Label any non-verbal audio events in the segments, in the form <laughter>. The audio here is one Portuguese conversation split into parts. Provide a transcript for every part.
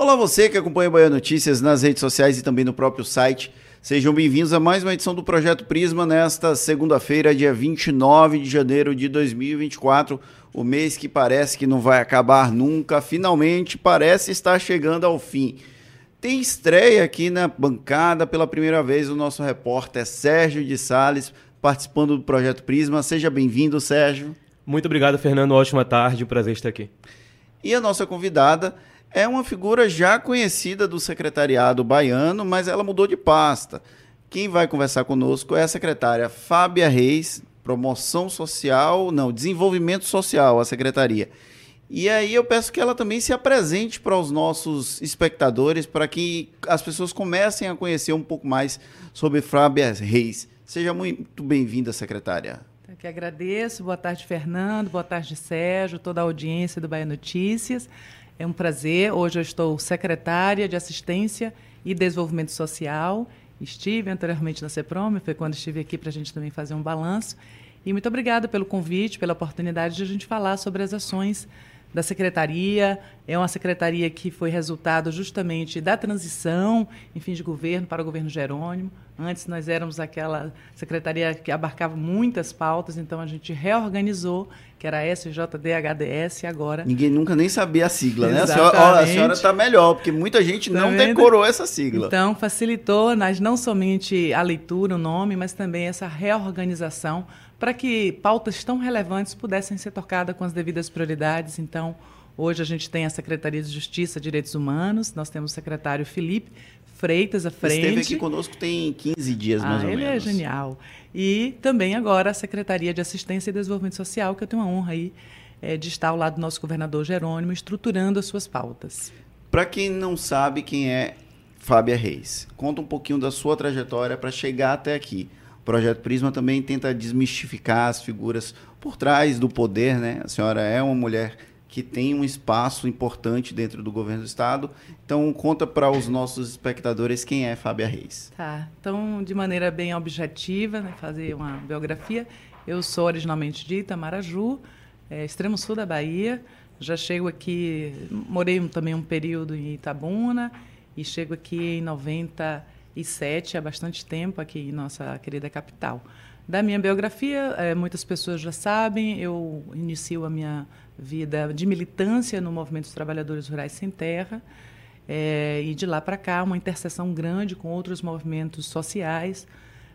Olá você que acompanha o Bahia Notícias nas redes sociais e também no próprio site. Sejam bem-vindos a mais uma edição do Projeto Prisma nesta segunda-feira, dia 29 de janeiro de 2024. O mês que parece que não vai acabar nunca, finalmente parece estar chegando ao fim. Tem estreia aqui na bancada pela primeira vez o nosso repórter Sérgio de Sales participando do Projeto Prisma. Seja bem-vindo, Sérgio. Muito obrigado, Fernando. Ótima tarde, prazer estar aqui. E a nossa convidada é uma figura já conhecida do secretariado baiano, mas ela mudou de pasta. Quem vai conversar conosco é a secretária Fábia Reis, Promoção Social, não, Desenvolvimento Social, a secretaria. E aí eu peço que ela também se apresente para os nossos espectadores, para que as pessoas comecem a conhecer um pouco mais sobre Fábia Reis. Seja muito bem-vinda, secretária. Eu que agradeço. Boa tarde, Fernando. Boa tarde, Sérgio, toda a audiência do Bahia Notícias. É um prazer. Hoje eu estou secretária de Assistência e Desenvolvimento Social. Estive anteriormente na CEPROM, foi quando estive aqui para a gente também fazer um balanço. E muito obrigada pelo convite, pela oportunidade de a gente falar sobre as ações da secretaria. É uma secretaria que foi resultado justamente da transição, enfim, de governo para o governo Jerônimo. Antes nós éramos aquela secretaria que abarcava muitas pautas, então a gente reorganizou, que era a SJDHDS, e agora... Ninguém nunca nem sabia a sigla, né? A senhora, a senhora está melhor, porque muita gente tá não vendo? decorou essa sigla. Então, facilitou nas, não somente a leitura, o nome, mas também essa reorganização para que pautas tão relevantes pudessem ser tocadas com as devidas prioridades. Então, hoje a gente tem a Secretaria de Justiça e Direitos Humanos, nós temos o secretário Felipe Freitas à frente. Esteve aqui conosco tem 15 dias, mais ah, ou ele menos. Ele é genial. E também agora a Secretaria de Assistência e Desenvolvimento Social, que eu tenho a honra aí é, de estar ao lado do nosso governador Jerônimo, estruturando as suas pautas. Para quem não sabe quem é Fábia Reis, conta um pouquinho da sua trajetória para chegar até aqui. O Projeto Prisma também tenta desmistificar as figuras por trás do poder, né? A senhora é uma mulher que tem um espaço importante dentro do governo do estado. Então, conta para os nossos espectadores quem é Fábia Reis. Tá. Então, de maneira bem objetiva, né, fazer uma biografia. Eu sou originalmente de Itamaraju, é, extremo sul da Bahia. Já chego aqui, morei também um período em Itabuna e chego aqui em 90 2007, há bastante tempo aqui em nossa querida capital. Da minha biografia, é, muitas pessoas já sabem, eu inicio a minha vida de militância no Movimento dos Trabalhadores Rurais Sem Terra, é, e de lá para cá uma interseção grande com outros movimentos sociais,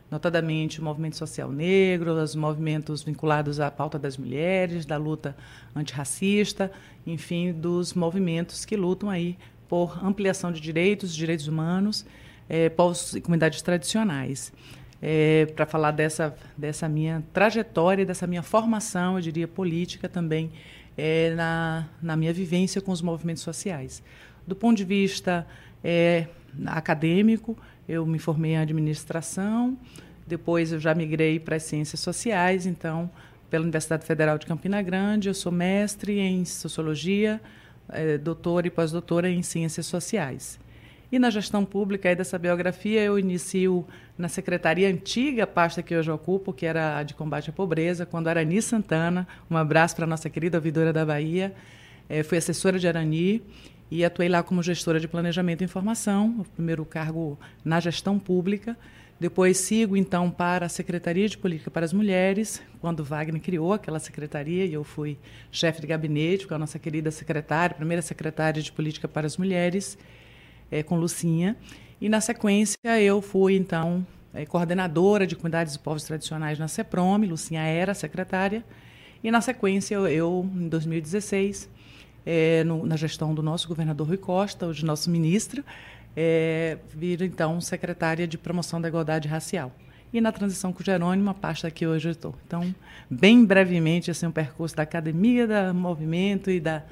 notadamente o movimento social negro, os movimentos vinculados à pauta das mulheres, da luta antirracista, enfim, dos movimentos que lutam aí por ampliação de direitos, direitos humanos é, povos e comunidades tradicionais. É, para falar dessa, dessa minha trajetória, dessa minha formação, eu diria, política também, é, na, na minha vivência com os movimentos sociais. Do ponto de vista é, acadêmico, eu me formei em administração, depois eu já migrei para as ciências sociais, então, pela Universidade Federal de Campina Grande, eu sou mestre em sociologia, é, doutora e pós-doutora em ciências sociais. E na gestão pública aí dessa biografia, eu inicio na secretaria antiga, pasta que hoje ocupo, que era a de combate à pobreza, quando Arani Santana, um abraço para a nossa querida ouvidora da Bahia, é, fui assessora de Arani e atuei lá como gestora de planejamento e informação, o primeiro cargo na gestão pública. Depois sigo então para a Secretaria de Política para as Mulheres, quando Wagner criou aquela secretaria e eu fui chefe de gabinete com a nossa querida secretária, primeira secretária de Política para as Mulheres é, com Lucinha. E na sequência eu fui então é, coordenadora de comunidades e povos tradicionais na CEPROM, Lucinha era secretária. E na sequência eu, eu em 2016, é, no, na gestão do nosso governador Rui Costa, hoje nosso ministro, é, então secretária de promoção da igualdade racial. E na transição com o Jerônimo, a pasta que hoje eu estou. Então, bem brevemente, assim, um percurso da academia, do movimento e da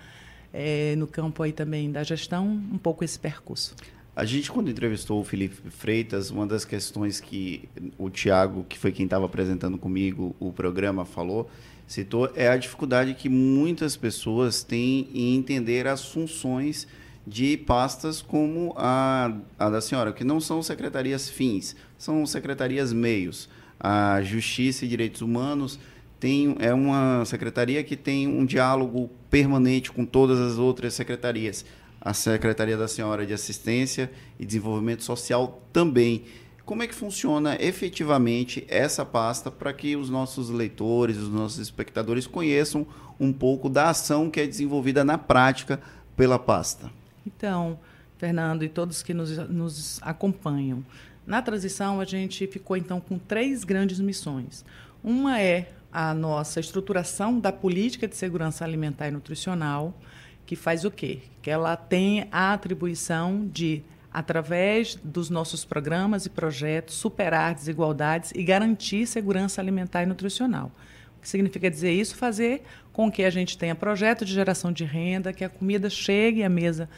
é, no campo aí também da gestão, um pouco esse percurso. A gente, quando entrevistou o Felipe Freitas, uma das questões que o Tiago, que foi quem estava apresentando comigo o programa, falou, citou, é a dificuldade que muitas pessoas têm em entender as funções de pastas como a, a da senhora, que não são secretarias fins, são secretarias meios. A Justiça e Direitos Humanos tem, é uma secretaria que tem um diálogo permanente com todas as outras secretarias. a Secretaria da Senhora de Assistência e Desenvolvimento Social também. Como é que funciona efetivamente essa pasta para que os nossos leitores, os nossos espectadores conheçam um pouco da ação que é desenvolvida na prática pela pasta? Então, Fernando e todos que nos, nos acompanham, na transição a gente ficou então com três grandes missões. Uma é a nossa estruturação da política de segurança alimentar e nutricional, que faz o quê? Que ela tem a atribuição de através dos nossos programas e projetos, superar desigualdades e garantir segurança alimentar e nutricional. O que significa dizer isso? Fazer com que a gente tenha projeto de geração de renda, que a comida chegue à mesa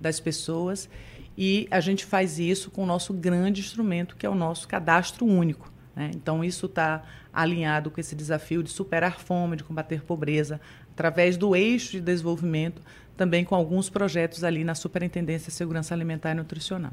das pessoas e a gente faz isso com o nosso grande instrumento, que é o nosso cadastro único. Né? Então, isso está alinhado com esse desafio de superar fome, de combater pobreza, através do eixo de desenvolvimento também com alguns projetos ali na Superintendência de Segurança Alimentar e Nutricional.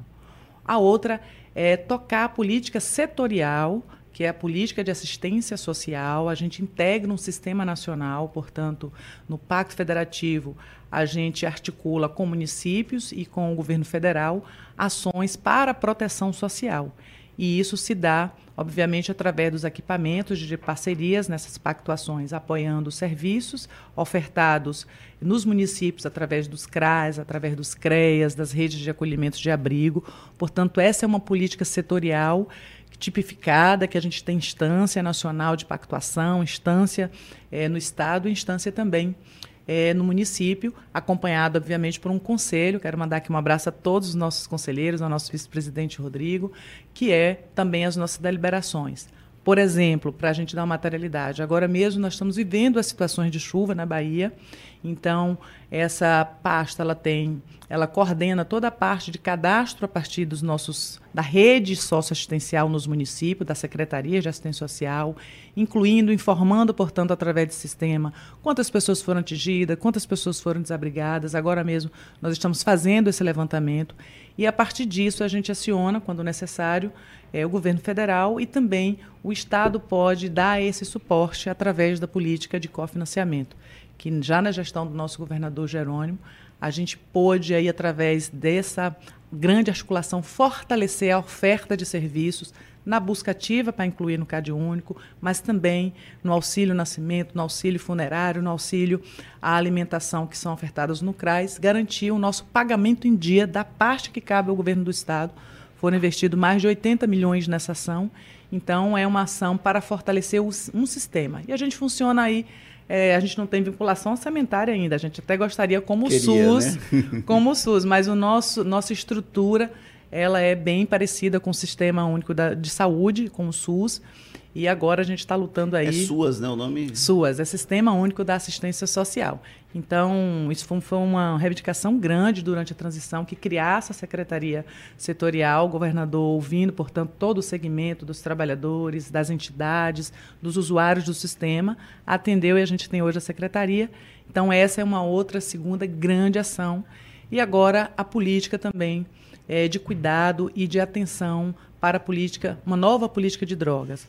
A outra é tocar a política setorial, que é a política de assistência social. A gente integra um sistema nacional, portanto, no Pacto Federativo, a gente articula com municípios e com o governo federal ações para a proteção social. E isso se dá, obviamente, através dos equipamentos de parcerias nessas pactuações, apoiando serviços ofertados nos municípios através dos CRAs, através dos CREAS, das redes de acolhimento de abrigo. Portanto, essa é uma política setorial tipificada, que a gente tem instância nacional de pactuação, instância é, no Estado instância também é, no município, acompanhado, obviamente, por um conselho. Quero mandar aqui um abraço a todos os nossos conselheiros, ao nosso vice-presidente Rodrigo, que é também as nossas deliberações. Por exemplo, para a gente dar uma materialidade, agora mesmo nós estamos vivendo as situações de chuva na Bahia, então essa pasta ela tem, ela coordena toda a parte de cadastro a partir dos nossos da rede socioassistencial nos municípios, da Secretaria de Assistência Social, incluindo, informando, portanto, através do sistema, quantas pessoas foram atingidas, quantas pessoas foram desabrigadas. Agora mesmo nós estamos fazendo esse levantamento e a partir disso a gente aciona, quando necessário, é, o governo federal e também o Estado pode dar esse suporte através da política de cofinanciamento, que já na gestão do nosso governador Jerônimo, a gente pôde aí através dessa grande articulação fortalecer a oferta de serviços na busca ativa para incluir no CAD único, mas também no auxílio nascimento, no auxílio funerário, no auxílio à alimentação que são ofertadas no CRAS, garantir o nosso pagamento em dia da parte que cabe ao governo do estado foram investidos mais de 80 milhões nessa ação. Então, é uma ação para fortalecer um sistema. E a gente funciona aí é, a gente não tem vinculação orçamentária ainda. A gente até gostaria como Queria, o SUS, né? <laughs> como o SUS, mas o nosso nossa estrutura ela é bem parecida com o Sistema Único da, de Saúde, com o SUS. E agora a gente está lutando aí. É SUAS, né? O nome? SUAS, é Sistema Único da Assistência Social. Então, isso foi uma reivindicação grande durante a transição, que criasse a Secretaria Setorial, o governador ouvindo, portanto, todo o segmento dos trabalhadores, das entidades, dos usuários do sistema, atendeu e a gente tem hoje a Secretaria. Então, essa é uma outra segunda grande ação. E agora a política também é, de cuidado e de atenção para a política, uma nova política de drogas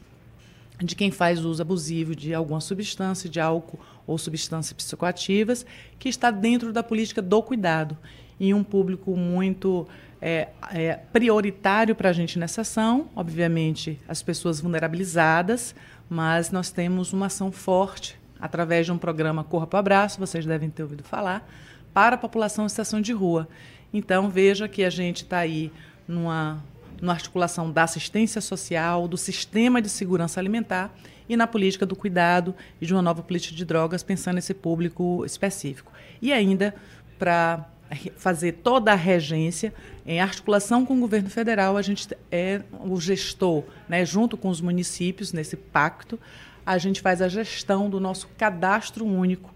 de quem faz uso abusivo de alguma substância, de álcool ou substâncias psicoativas, que está dentro da política do cuidado. E um público muito é, é, prioritário para a gente nessa ação, obviamente, as pessoas vulnerabilizadas, mas nós temos uma ação forte através de um programa Corra para o Abraço, vocês devem ter ouvido falar, para a população em situação de rua. Então, veja que a gente está aí numa na articulação da assistência social, do sistema de segurança alimentar e na política do cuidado e de uma nova política de drogas, pensando nesse público específico. E ainda, para fazer toda a regência, em articulação com o governo federal, a gente é o gestor, né, junto com os municípios, nesse pacto, a gente faz a gestão do nosso cadastro único,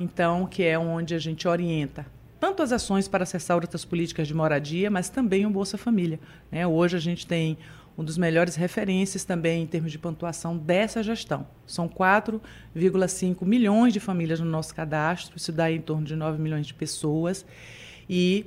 então, que é onde a gente orienta tanto as ações para acessar outras políticas de moradia, mas também o Bolsa Família. Né? Hoje a gente tem um dos melhores referências também em termos de pontuação dessa gestão. São 4,5 milhões de famílias no nosso cadastro, isso dá em torno de 9 milhões de pessoas. E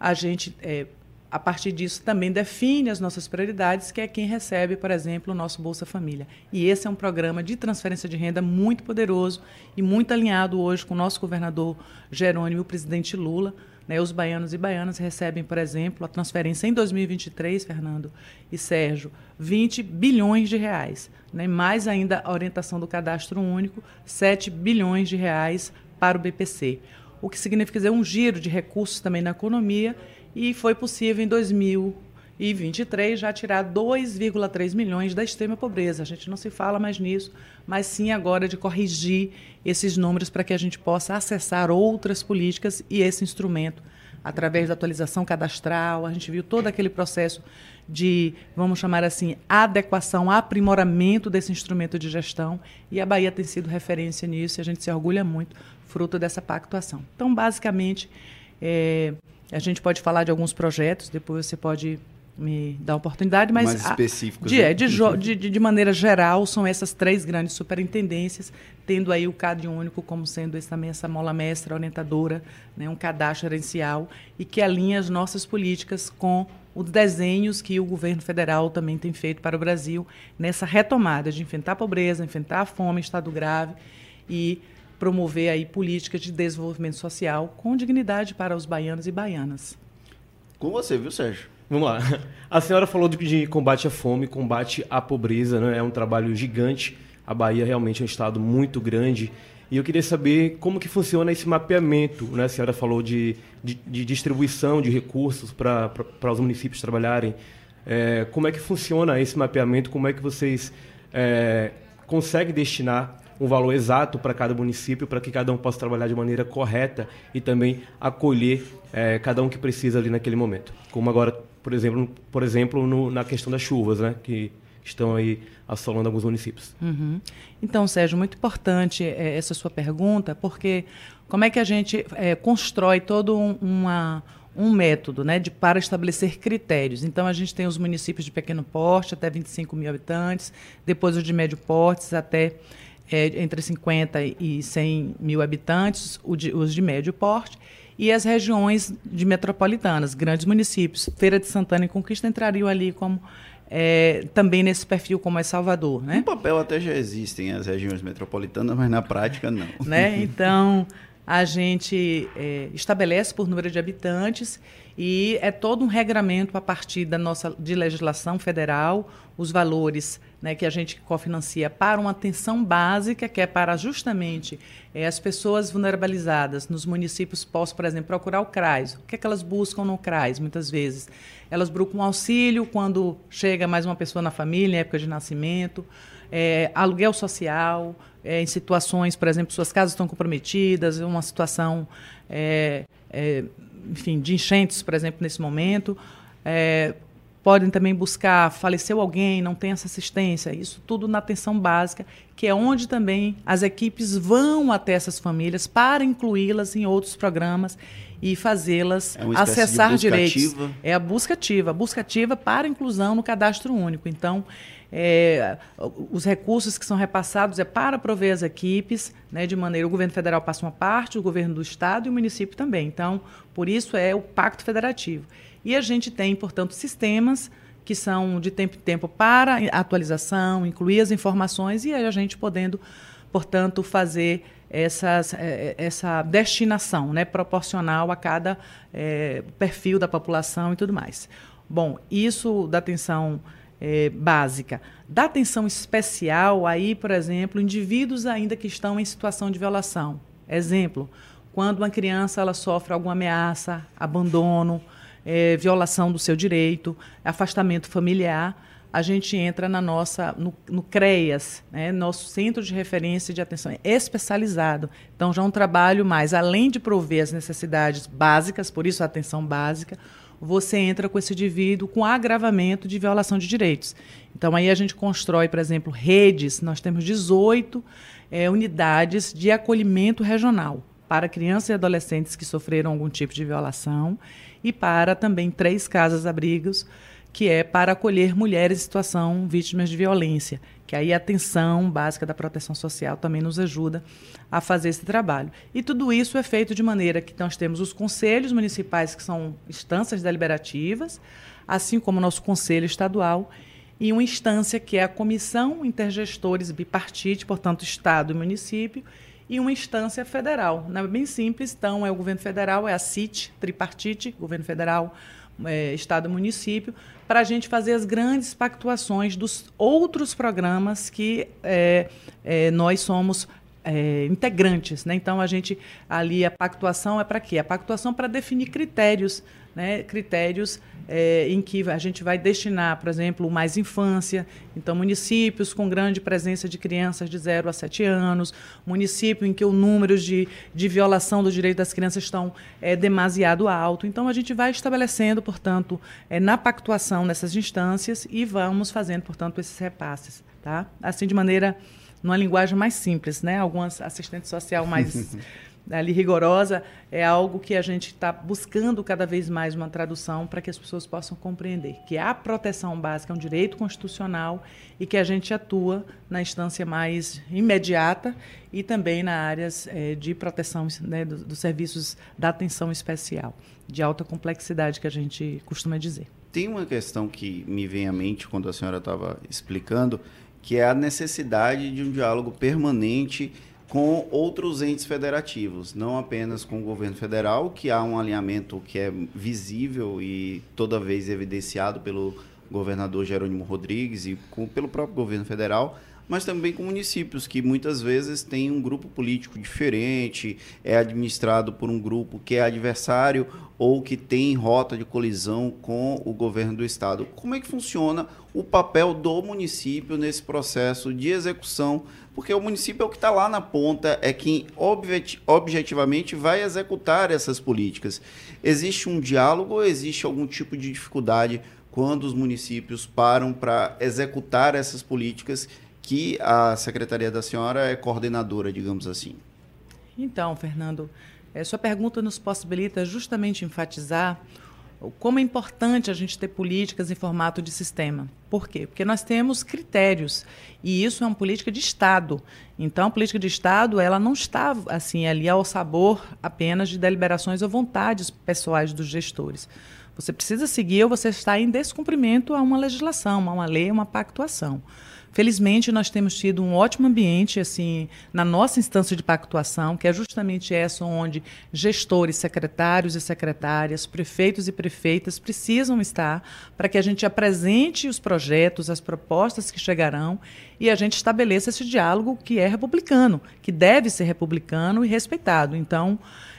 a gente é, a partir disso, também define as nossas prioridades, que é quem recebe, por exemplo, o nosso Bolsa Família. E esse é um programa de transferência de renda muito poderoso e muito alinhado hoje com o nosso governador Jerônimo e o presidente Lula, Né? Os baianos e baianas recebem, por exemplo, a transferência em 2023, Fernando e Sérgio, 20 bilhões de reais. Né? Mais ainda a orientação do cadastro único, 7 bilhões de reais para o BPC. O que significa dizer um giro de recursos também na economia e foi possível em 2023 já tirar 2,3 milhões da extrema pobreza. A gente não se fala mais nisso, mas sim agora de corrigir esses números para que a gente possa acessar outras políticas e esse instrumento através da atualização cadastral. A gente viu todo aquele processo de, vamos chamar assim, adequação, aprimoramento desse instrumento de gestão. E a Bahia tem sido referência nisso e a gente se orgulha muito, fruto dessa pactuação. Então, basicamente, é, a gente pode falar de alguns projetos, depois você pode me dar oportunidade, mas mais específicos. De, né? de, de, de, maneira geral, são essas três grandes superintendências, tendo aí o CAD único como sendo esse, também essa mola mestra, orientadora, né, um cadastro gerencial, e que alinha as nossas políticas com os desenhos que o governo federal também tem feito para o Brasil nessa retomada de enfrentar a pobreza, enfrentar a fome, estado grave e promover aí políticas de desenvolvimento social com dignidade para os baianos e baianas. Com você, viu, Sérgio? Vamos lá. A senhora falou de, de combate à fome, combate à pobreza, né? É um trabalho gigante. A Bahia realmente é um estado muito grande. E eu queria saber como que funciona esse mapeamento, né? A senhora falou de, de, de distribuição de recursos para os municípios trabalharem. É, como é que funciona esse mapeamento? Como é que vocês é, conseguem destinar um valor exato para cada município, para que cada um possa trabalhar de maneira correta e também acolher é, cada um que precisa ali naquele momento. Como agora, por exemplo, por exemplo no, na questão das chuvas, né, que estão aí assolando alguns municípios. Uhum. Então, Sérgio, muito importante é, essa sua pergunta, porque como é que a gente é, constrói todo um, uma um método né, de, para estabelecer critérios. Então, a gente tem os municípios de pequeno porte, até 25 mil habitantes, depois os de médio porte, até é, entre 50 e 100 mil habitantes, os de médio porte, e as regiões de metropolitanas, grandes municípios. Feira de Santana e Conquista entrariam ali como é, também nesse perfil como é Salvador. Né? No papel até já existem as regiões metropolitanas, mas na prática não. <laughs> Né? Então, a gente é, estabelece por número de habitantes e é todo um regramento a partir da nossa de legislação federal, os valores né, que a gente cofinancia para uma atenção básica, que é para justamente é, as pessoas vulnerabilizadas nos municípios possam, por exemplo, procurar o CRAS. O que é que elas buscam no CRAS, muitas vezes? Elas buscam auxílio quando chega mais uma pessoa na família, em época de nascimento, é, aluguel social, é, em situações, por exemplo, suas casas estão comprometidas, uma situação, é, enfim, de enchentes, por exemplo, nesse momento. Podem também buscar, faleceu alguém, não tem essa assistência, isso tudo na atenção básica, que é onde também as equipes vão até essas famílias para incluí-las em outros programas e fazê-las é acessar direitos. Ativa. É a busca ativa, a busca ativa para inclusão no cadastro único. Então, é, os recursos que são repassados é para prover as equipes, né, de maneira o governo federal passa uma parte, o governo do estado e o município também. Então, por isso é o pacto federativo. E a gente tem, portanto, sistemas que são de tempo em tempo para atualização, incluir as informações e a gente podendo, portanto, fazer essas, é, é, essa destinação né, proporcional a cada é, perfil da população e tudo mais. Bom, isso da atenção é, básica. Da atenção especial, aí, por exemplo, indivíduos ainda que estão em situação de violação. Exemplo, quando uma criança ela sofre alguma ameaça, abandono, é, violação do seu direito, afastamento familiar, a gente entra na nossa no, no CREAS, né, nosso Centro de Referência de Atenção Especializado. Então já é um trabalho mais, além de prover as necessidades básicas, por isso a atenção básica, você entra com esse indivíduo com agravamento de violação de direitos. Então aí a gente constrói, por exemplo, redes, nós temos 18 é, unidades de acolhimento regional para crianças e adolescentes que sofreram algum tipo de violação e para também três casas-abrigos, que é para acolher mulheres em situação vítimas de violência, que aí a atenção básica da proteção social também nos ajuda a fazer esse trabalho. E tudo isso é feito de maneira que nós temos os conselhos municipais, que são instâncias deliberativas, assim como o nosso conselho estadual, e uma instância que é a Comissão Intergestores Bipartite, portanto, Estado e Município, e uma instância federal. Né? Bem simples, então é o governo federal, é a CIT, tripartite, governo federal, é, Estado município, para a gente fazer as grandes pactuações dos outros programas que é, é, nós somos é, integrantes. Né? Então, a gente ali, a pactuação é para quê? A pactuação para definir critérios, né? critérios é, em que a gente vai destinar, por exemplo, mais infância, então municípios com grande presença de crianças de 0 a 7 anos, município em que o número de, de violação do direito das crianças estão é, demasiado alto. Então a gente vai estabelecendo, portanto, é, na pactuação nessas instâncias e vamos fazendo, portanto, esses repasses, tá? Assim de maneira numa linguagem mais simples, né? Algumas assistentes social mais <laughs> ali rigorosa, é algo que a gente está buscando cada vez mais uma tradução para que as pessoas possam compreender que a proteção básica é um direito constitucional e que a gente atua na instância mais imediata e também na áreas é, de proteção né, dos, dos serviços da atenção especial, de alta complexidade que a gente costuma dizer. Tem uma questão que me vem à mente quando a senhora estava explicando, que é a necessidade de um diálogo permanente com outros entes federativos, não apenas com o governo federal, que há um alinhamento que é visível e toda vez evidenciado pelo governador Jerônimo Rodrigues e com, pelo próprio governo federal, mas também com municípios que muitas vezes têm um grupo político diferente, é administrado por um grupo que é adversário ou que tem rota de colisão com o governo do estado. Como é que funciona o papel do município nesse processo de execução? Porque o município é o que está lá na ponta, é quem objetivamente vai executar essas políticas. Existe um diálogo ou existe algum tipo de dificuldade quando os municípios param para executar essas políticas que a secretaria da senhora é coordenadora, digamos assim. Então, Fernando, é, sua pergunta nos possibilita justamente enfatizar como é importante a gente ter políticas em formato de sistema. Por quê? Porque nós temos critérios e isso é uma política de Estado. Então, a política de Estado ela não está assim ali ao sabor apenas de deliberações ou vontades pessoais dos gestores. Você precisa seguir ou você está em descumprimento a uma legislação, a uma lei, a uma pactuação. Felizmente, nós temos tido um ótimo ambiente assim na nossa instância de pactuação, que é justamente essa onde gestores, secretários e secretárias, prefeitos e prefeitas precisam estar para que a gente apresente os projetos, as propostas que chegarão e a gente estabeleça esse diálogo que é republicano, que deve ser republicano e respeitado. Então,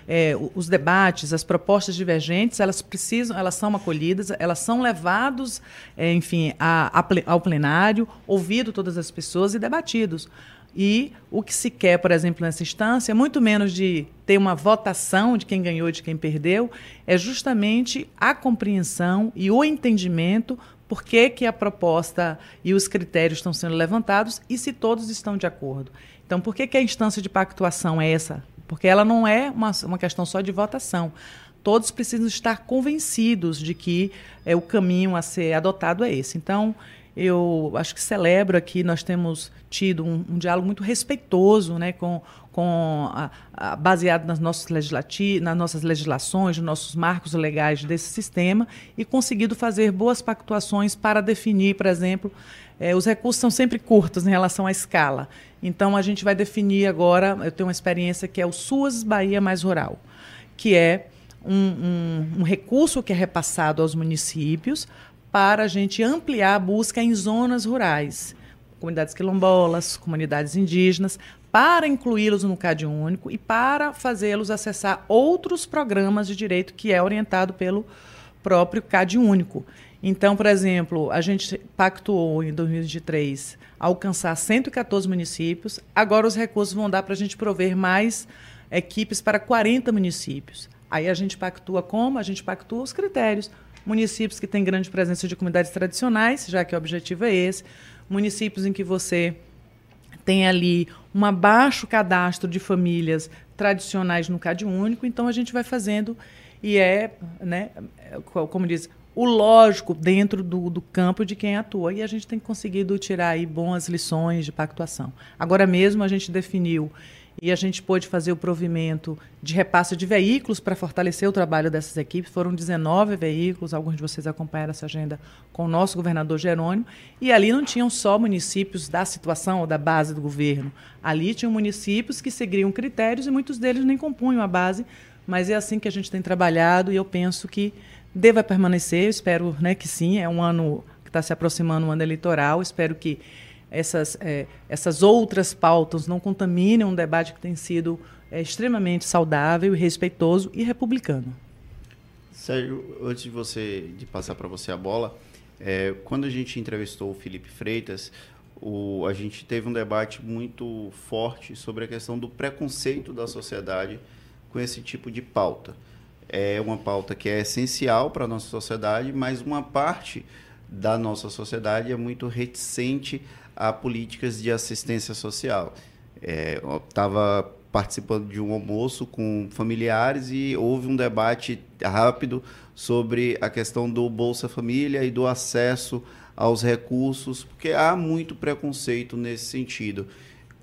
é, os debates, as propostas divergentes, elas precisam, elas são acolhidas, elas são levados, é, enfim, a, a, ao plenário, ouvido todas as pessoas e debatidos. E o que se quer, por exemplo, nessa instância, muito menos de ter uma votação de quem ganhou e de quem perdeu, é justamente a compreensão e o entendimento por que, que a proposta e os critérios estão sendo levantados e se todos estão de acordo. Então, por que, que a instância de pactuação é essa? Porque ela não é uma, uma questão só de votação. Todos precisam estar convencidos de que é, o caminho a ser adotado é esse. Então, eu acho que celebro aqui, nós temos tido um, um diálogo muito respeitoso né, com, com a, a, baseado nas nossas, legislati nas nossas legislações, nos nossos marcos legais desse sistema e conseguido fazer boas pactuações para definir, por exemplo, é, os recursos são sempre curtos em relação à escala. Então, a gente vai definir agora, eu tenho uma experiência que é o SUAS Bahia Mais Rural, que é um, um, um recurso que é repassado aos municípios para a gente ampliar a busca em zonas rurais, comunidades quilombolas, comunidades indígenas, para incluí-los no CAD único e para fazê-los acessar outros programas de direito que é orientado pelo próprio CAD único. Então, por exemplo, a gente pactuou em 2023 alcançar 114 municípios. Agora os recursos vão dar para a gente prover mais equipes para 40 municípios. Aí a gente pactua como? A gente pactua os critérios. Municípios que têm grande presença de comunidades tradicionais, já que o objetivo é esse. Municípios em que você tem ali um baixo cadastro de famílias tradicionais no CAD único, então a gente vai fazendo e é, né, como diz, o lógico dentro do, do, campo de quem atua. E a gente tem conseguido tirar aí boas lições de pactuação. Agora mesmo a gente definiu e a gente pôde fazer o provimento de repasse de veículos para fortalecer o trabalho dessas equipes. Foram 19 veículos, alguns de vocês acompanharam essa agenda com o nosso governador Jerônimo, e ali não tinham só municípios da situação ou da base do governo. Ali tinham municípios que seguiam critérios e muitos deles nem compunham a base, mas é assim que a gente tem trabalhado e eu penso que deva permanecer, eu espero né, que sim, é um ano que está se aproximando, um ano eleitoral, espero que essas, é, essas outras pautas não contaminem um debate que tem sido é, extremamente saudável, respeitoso e republicano. Sérgio, antes de você de passar para você a bola, é, quando a gente entrevistou o Felipe Freitas, o, a gente teve um debate muito forte sobre a questão do preconceito da sociedade com esse tipo de pauta. É uma pauta que é essencial para a nossa sociedade, mas uma parte da nossa sociedade é muito reticente a políticas de assistência social. É, Estava participando de um almoço com familiares e houve um debate rápido sobre a questão do Bolsa Família e do acesso aos recursos, porque há muito preconceito nesse sentido.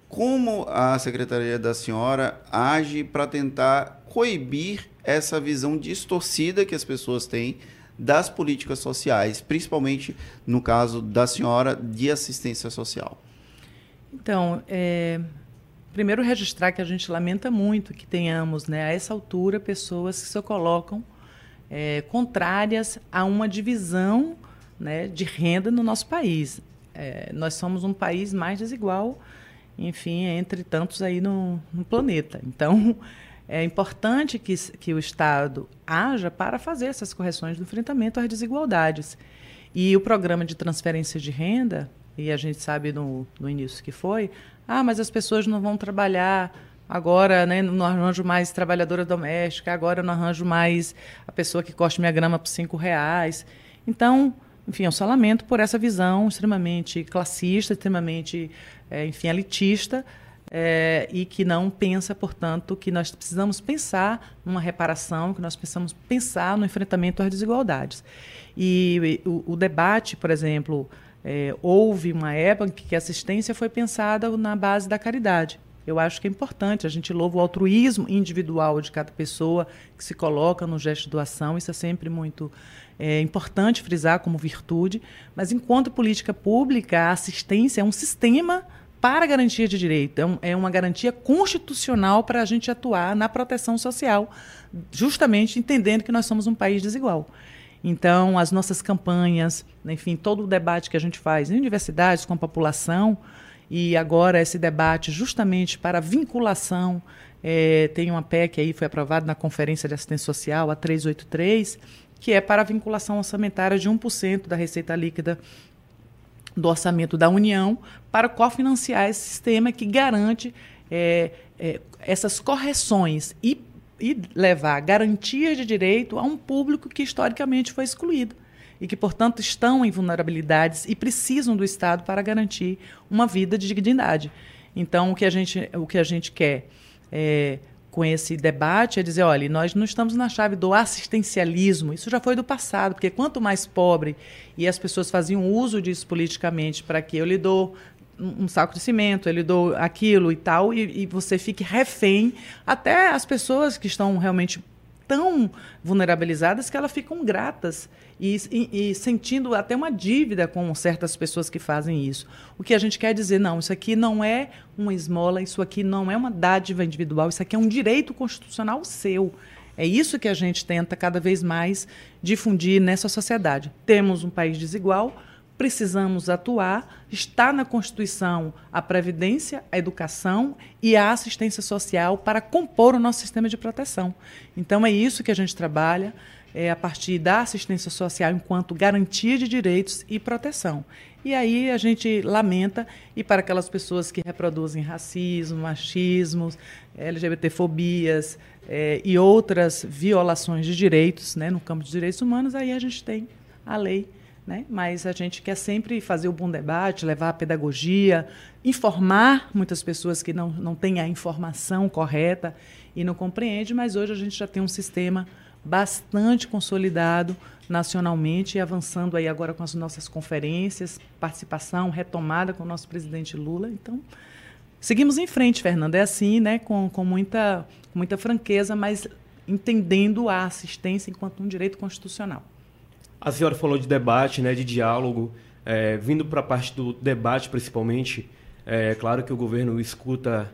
Como a Secretaria da Senhora age para tentar coibir essa visão distorcida que as pessoas têm das políticas sociais, principalmente no caso da senhora de assistência social? Então, é, primeiro registrar que a gente lamenta muito que tenhamos, né, a essa altura, pessoas que se colocam é, contrárias a uma divisão né, de renda no nosso país. É, nós somos um país mais desigual, enfim, entre tantos aí no, no planeta. Então, é importante que, que o Estado haja para fazer essas correções do enfrentamento às desigualdades. E o programa de transferência de renda, e a gente sabe no, no início que foi, ah, mas as pessoas não vão trabalhar agora, né, não arranjo mais trabalhadora doméstica, agora não arranjo mais a pessoa que corta minha grama por cinco reais. Então, enfim, eu só lamento por essa visão extremamente classista, extremamente, é, enfim, elitista, é, e que não pensa, portanto, que nós precisamos pensar numa reparação, que nós precisamos pensar no enfrentamento às desigualdades. E, e o, o, debate, por exemplo, é, houve uma época em que a assistência foi pensada na base da caridade. Eu acho que é importante, a gente louva o altruísmo individual de cada pessoa que se coloca no gesto de doação, isso é sempre muito é, importante frisar como virtude, mas enquanto política pública, a assistência é um sistema para a garantia de direito. É, um, é uma garantia constitucional para a gente atuar na proteção social, justamente entendendo que nós somos um país desigual. Então, as nossas campanhas, enfim, todo o debate que a gente faz em universidades com a população, e agora esse debate justamente para vinculação, é, tem uma PEC aí, foi aprovada na Conferência de Assistência Social, a 383, que é para a vinculação orçamentária de 1% da receita líquida do orçamento da União para cofinanciar esse sistema que garante é, é, essas correções e, e levar garantias de direito a um público que historicamente foi excluído e que, portanto, estão em vulnerabilidades e precisam do Estado para garantir uma vida de dignidade. Então, o que a gente, o que a gente quer é, com esse debate é dizer, olha, nós não estamos na chave do assistencialismo, isso já foi do passado, porque quanto mais pobre, e as pessoas faziam uso disso politicamente para que eu lhe dou um saco de cimento, eu lhe dou aquilo e tal, e, e você fique refém, até as pessoas que estão realmente tão vulnerabilizadas que elas ficam gratas e, e, e, sentindo até uma dívida com certas pessoas que fazem isso. O que a gente quer dizer, não, isso aqui não é uma esmola, isso aqui não é uma dádiva individual, isso aqui é um direito constitucional seu. É isso que a gente tenta cada vez mais difundir nessa sociedade. Temos um país desigual, precisamos atuar. Está na Constituição a previdência, a educação e a assistência social para compor o nosso sistema de proteção. Então é isso que a gente trabalha é, a partir da assistência social enquanto garantia de direitos e proteção. E aí a gente lamenta, e para aquelas pessoas que reproduzem racismo, machismo, LGBTfobias é, e outras violações de direitos né, no campo dos direitos humanos, aí a gente tem a lei né? Mas a gente quer sempre fazer o bom debate, levar a pedagogia, informar muitas pessoas que não, não têm a informação correta e não compreendem, mas hoje a gente já tem um sistema bastante consolidado nacionalmente e avançando aí agora com as nossas conferências, participação retomada com o nosso presidente Lula. Então, seguimos em frente, Fernanda. É assim, né? Com, com muita, muita franqueza, mas entendendo a assistência enquanto um direito constitucional. A senhora falou de debate, né, de diálogo, é, vindo para a parte do debate principalmente. É claro que o governo escuta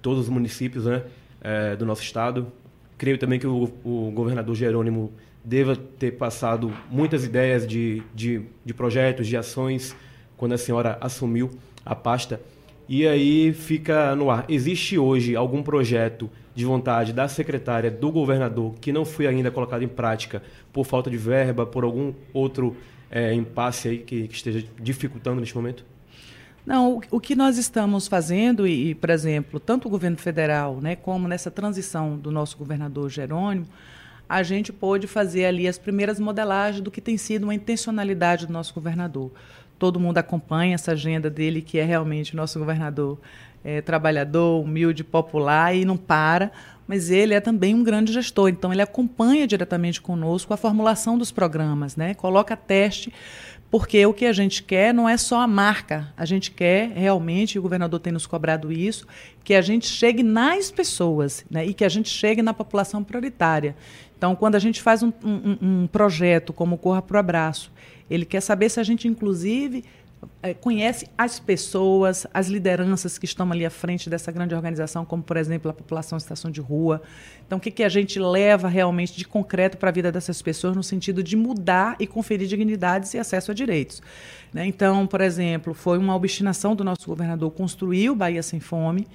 todos os municípios né, é, do nosso estado. Creio também que o, o, governador Jerônimo deva ter passado muitas ideias de, de, de projetos, de ações, quando a senhora assumiu a pasta. E aí fica no ar. Existe hoje algum projeto de vontade da secretária, do governador, que não foi ainda colocado em prática por falta de verba, por algum outro é, impasse aí que, que, esteja dificultando neste momento? Não, o, que nós estamos fazendo, e, por exemplo, tanto o governo federal, né, como nessa transição do nosso governador Jerônimo, a gente pôde fazer ali as primeiras modelagens do que tem sido uma intencionalidade do nosso governador todo mundo acompanha essa agenda dele, que é realmente nosso governador é, trabalhador, humilde, popular e não para, mas ele é também um grande gestor, então ele acompanha diretamente conosco a formulação dos programas, né? coloca teste, porque o que a gente quer não é só a marca, a gente quer realmente, o governador tem nos cobrado isso, que a gente chegue nas pessoas né? e que a gente chegue na população prioritária. Então, quando a gente faz um, um, um projeto como Corra para o Abraço, ele quer saber se a gente, inclusive, é, conhece as pessoas, as lideranças que estão ali à frente dessa grande organização, como, por exemplo, a população em estação de rua. Então, o que, que a gente leva realmente de concreto para a vida dessas pessoas no sentido de mudar e conferir dignidades e acesso a direitos. Né? Então, por exemplo, foi uma obstinação do nosso governador construir o Bahia Sem Fome.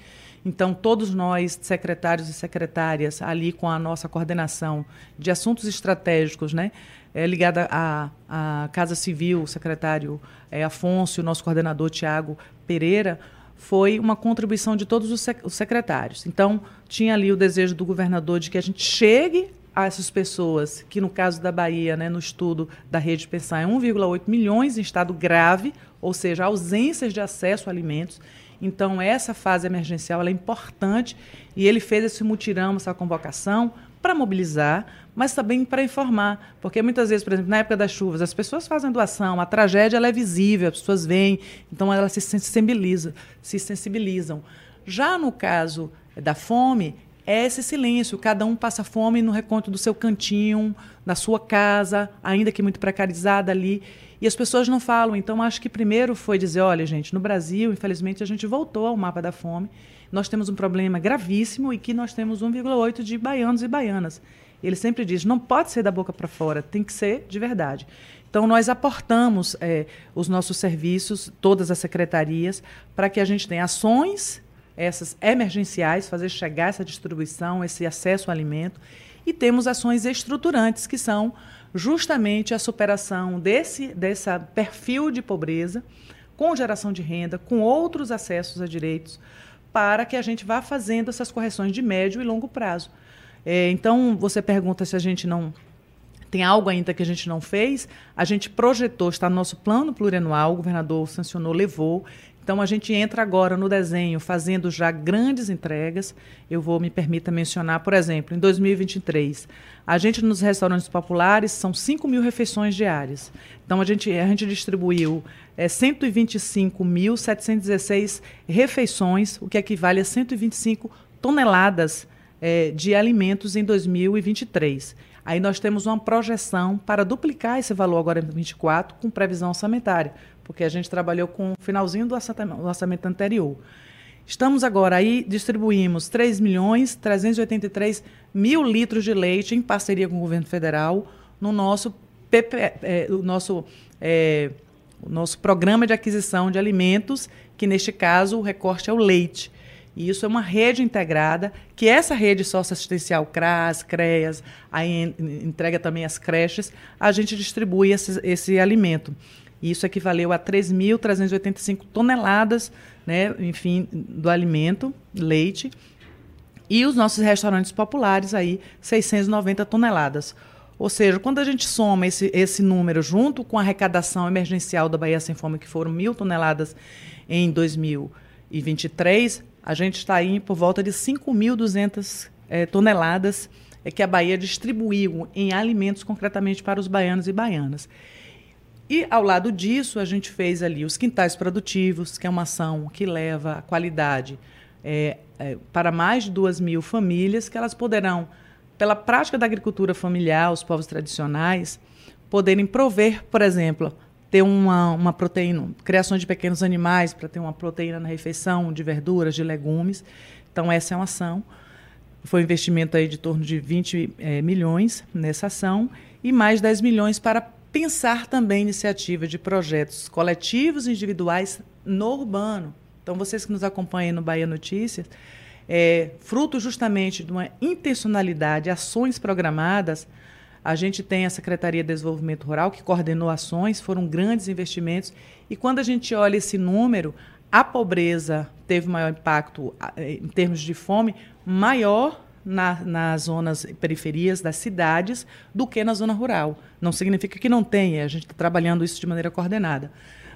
Então, todos nós, secretários e secretárias, ali com a nossa coordenação de assuntos estratégicos, né, é, ligada à, à Casa Civil, o secretário é, Afonso, o nosso coordenador Tiago Pereira, foi uma contribuição de todos os, sec os secretários. Então, tinha ali o desejo do governador de que a gente chegue a essas pessoas, que no caso da Bahia, né, no estudo da rede pensar, é 1,8 milhões em estado grave, ou seja, ausências de acesso a alimentos. Então, essa fase emergencial é importante e ele fez esse mutirão, essa convocação, para mobilizar, mas também para informar. Porque muitas vezes, por exemplo, na época das chuvas, as pessoas fazem doação, a tragédia é visível, as pessoas veem, então elas se sensibilizam. Se sensibilizam. Já no caso da fome, é esse silêncio. Cada um passa fome no reconto do seu cantinho, da sua casa, ainda que muito precarizada ali. E as pessoas não falam. Então, acho que primeiro foi dizer: olha, gente, no Brasil, infelizmente, a gente voltou ao mapa da fome nós temos um problema gravíssimo e que nós temos 1,8 de baianos e baianas. Ele sempre diz, não pode ser da boca para fora, tem que ser de verdade. Então, nós aportamos é, os nossos serviços, todas as secretarias, para que a gente tenha ações, essas emergenciais, fazer chegar essa distribuição, esse acesso ao alimento, e temos ações estruturantes, que são justamente a superação desse dessa perfil de pobreza, com geração de renda, com outros acessos a direitos, para que a gente vá fazendo essas correções de médio e longo prazo. É, então, você pergunta se a gente não tem algo ainda que a gente não fez. A gente projetou, está no nosso plano plurianual, o governador sancionou, levou. Então, a gente entra agora no desenho fazendo já grandes entregas. Eu vou, me permita mencionar, por exemplo, em 2023, a gente nos restaurantes populares são 5 mil refeições diárias. Então, a gente, a gente distribuiu é, 125.716 refeições, o que equivale a 125 toneladas é, de alimentos em 2023. Aí nós temos uma projeção para duplicar esse valor agora em 2024 com previsão orçamentária, porque a gente trabalhou com o finalzinho do orçamento anterior. Estamos agora aí, distribuímos 3 milhões 383 mil litros de leite em parceria com o governo federal no nosso, PP, é, nosso é, o nosso programa de aquisição de alimentos, que neste caso o recorte é o leite. E isso é uma rede integrada, que essa rede socioassistencial CRAS, CREAS, aí entrega também as creches, a gente distribui esse, esse alimento. Isso equivaleu a 3.385 toneladas, né, enfim, do alimento, leite, e os nossos restaurantes populares aí 690 toneladas. Ou seja, quando a gente soma esse, esse número junto com a arrecadação emergencial da Bahia Sem Fome, que foram mil toneladas em 2023, a gente está aí por volta de 5.200 é, toneladas é, que a Bahia distribuiu em alimentos concretamente para os baianos e baianas. E, ao lado disso, a gente fez ali os quintais produtivos, que é uma ação que leva a qualidade é, é, para mais de duas mil famílias que elas poderão, pela prática da agricultura familiar, os povos tradicionais, poderem prover, por exemplo, ter uma, uma proteína, criação de pequenos animais para ter uma proteína na refeição, de verduras, de legumes. Então, essa é uma ação. Foi um investimento aí de torno de 20 é, milhões nessa ação e mais 10 milhões para pensar também iniciativa de projetos coletivos e individuais no urbano. Então, vocês que nos acompanham no Bahia Notícias, é, fruto justamente de uma intencionalidade, ações programadas, a gente tem a Secretaria de Desenvolvimento Rural, que coordenou ações, foram grandes investimentos. E quando a gente olha esse número, a pobreza teve maior impacto em termos de fome, maior na, nas zonas periferias das cidades do que na zona rural. Não significa que não tenha, a gente está trabalhando isso de maneira coordenada.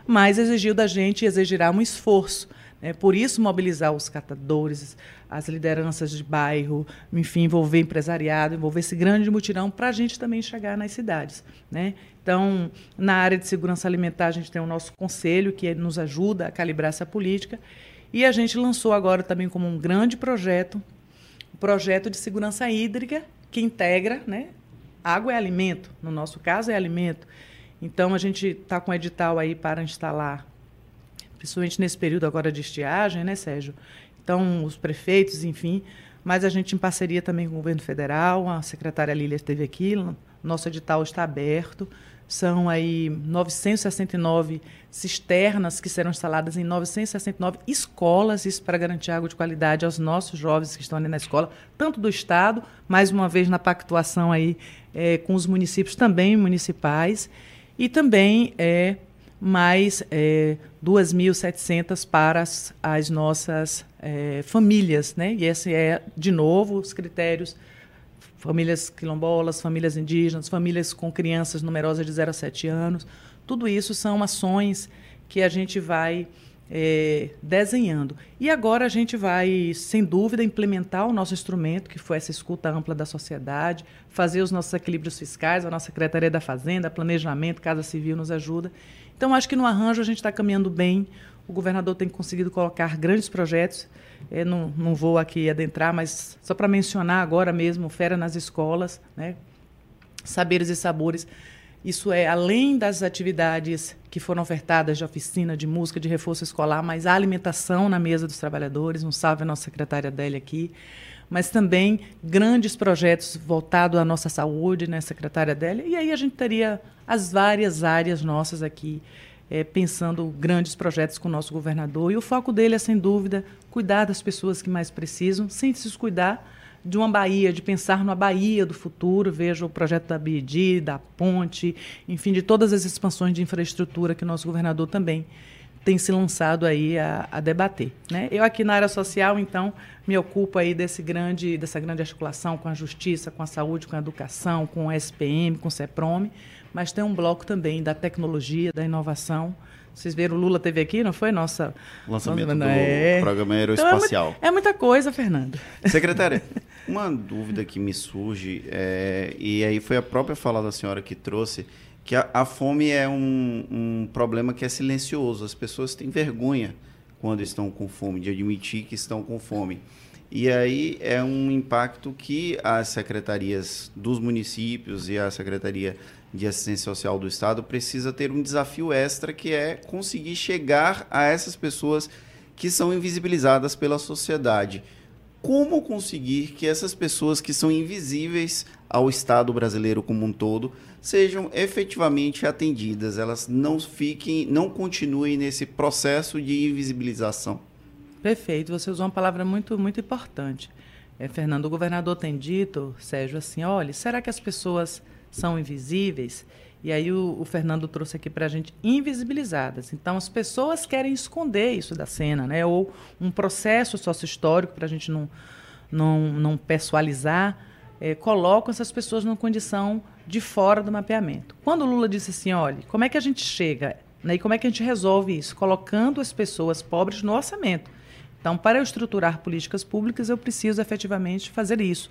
Mas exigiu da gente exigirá um esforço. Né? Por isso, mobilizar os catadores, as lideranças de bairro, enfim, envolver empresariado, envolver esse grande mutirão para a gente também chegar nas cidades. Né? Então, na área de segurança alimentar, a gente tem o nosso conselho, que nos ajuda a calibrar essa política. E a gente lançou agora também como um grande projeto, o um projeto de segurança hídrica, que integra, né? Água é alimento, no nosso caso é alimento. Então, a gente está com um edital aí para instalar, principalmente nesse período agora de estiagem, né, Sérgio? Então, os prefeitos, enfim, mas a gente em parceria também com o governo federal, a secretária Lília esteve aqui, nosso edital está aberto. São aí 969 cisternas que serão instaladas em 969 escolas, isso para garantir água de qualidade aos nossos jovens que estão ali na escola, tanto do Estado, mais uma vez na pactuação aí é, com os municípios também municipais, e também é, mais é, 2.700 para as, as nossas é, famílias, né? E esse é, de novo, os critérios famílias quilombolas, famílias indígenas, famílias com crianças numerosas de 0 a 7 anos. Tudo isso são ações que a gente vai é, desenhando. E agora a gente vai, sem dúvida, implementar o nosso instrumento, que foi essa escuta ampla da sociedade, fazer os nossos equilíbrios fiscais, a nossa Secretaria da Fazenda, Planejamento, Casa Civil nos ajuda. Então, acho que no arranjo a gente está caminhando bem. O governador tem conseguido colocar grandes projetos. Eu não, não vou aqui adentrar, mas só para mencionar agora mesmo, Fera nas Escolas, né? Saberes e Sabores. Isso é além das atividades que foram ofertadas de oficina, de música, de reforço escolar, mas a alimentação na mesa dos trabalhadores. Um salve à nossa secretária Adélia aqui. Mas também grandes projetos voltados à nossa saúde, né, secretária Adélia. E aí a gente teria as várias áreas nossas aqui, é, pensando grandes projetos com o nosso governador. E o foco dele é, sem dúvida, cuidar das pessoas que mais precisam, sem se descuidar de uma Bahia, de pensar numa Bahia do futuro. Veja o projeto da BID, da ponte, enfim, de todas as expansões de infraestrutura que o nosso governador também tem se lançado aí a, a, debater. Né? Eu aqui na área social, então, me ocupo aí desse grande, dessa grande articulação com a justiça, com a saúde, com a educação, com o SPM, com o CEPROME, mas tem um bloco também da tecnologia, da inovação. Vocês viram, o Lula teve aqui, não foi? Nossa. Lançamento nossa, do é... programa aeroespacial. Então é, é, muita coisa, Fernando. Secretária, <laughs> uma dúvida que me surge, é, e aí foi a própria fala da senhora que trouxe, que a, a fome é um, um problema que é silencioso. As pessoas têm vergonha quando estão com fome, de admitir que estão com fome. E aí é um impacto que as secretarias dos municípios e a Secretaria de Assistência Social do Estado precisa ter um desafio extra que é conseguir chegar a essas pessoas que são invisibilizadas pela sociedade. Como conseguir que essas pessoas que são invisíveis ao Estado brasileiro como um todo sejam efetivamente atendidas, elas não fiquem, não continuem nesse processo de invisibilização? Perfeito, você usou uma palavra muito muito importante. É, Fernando, o governador tem dito, Sérgio, assim, olha, será que as pessoas são invisíveis. E aí o, o Fernando trouxe aqui para a gente invisibilizadas. Então as pessoas querem esconder isso da cena, né? Ou um processo sócio-histórico para a gente não, não, não pessoalizar, é, colocam essas pessoas numa condição de fora do mapeamento. Quando o Lula disse assim, olha, como é que a gente chega né, e como é que a gente resolve isso? Colocando as pessoas pobres no orçamento. Então, para eu estruturar políticas públicas, eu preciso efetivamente fazer isso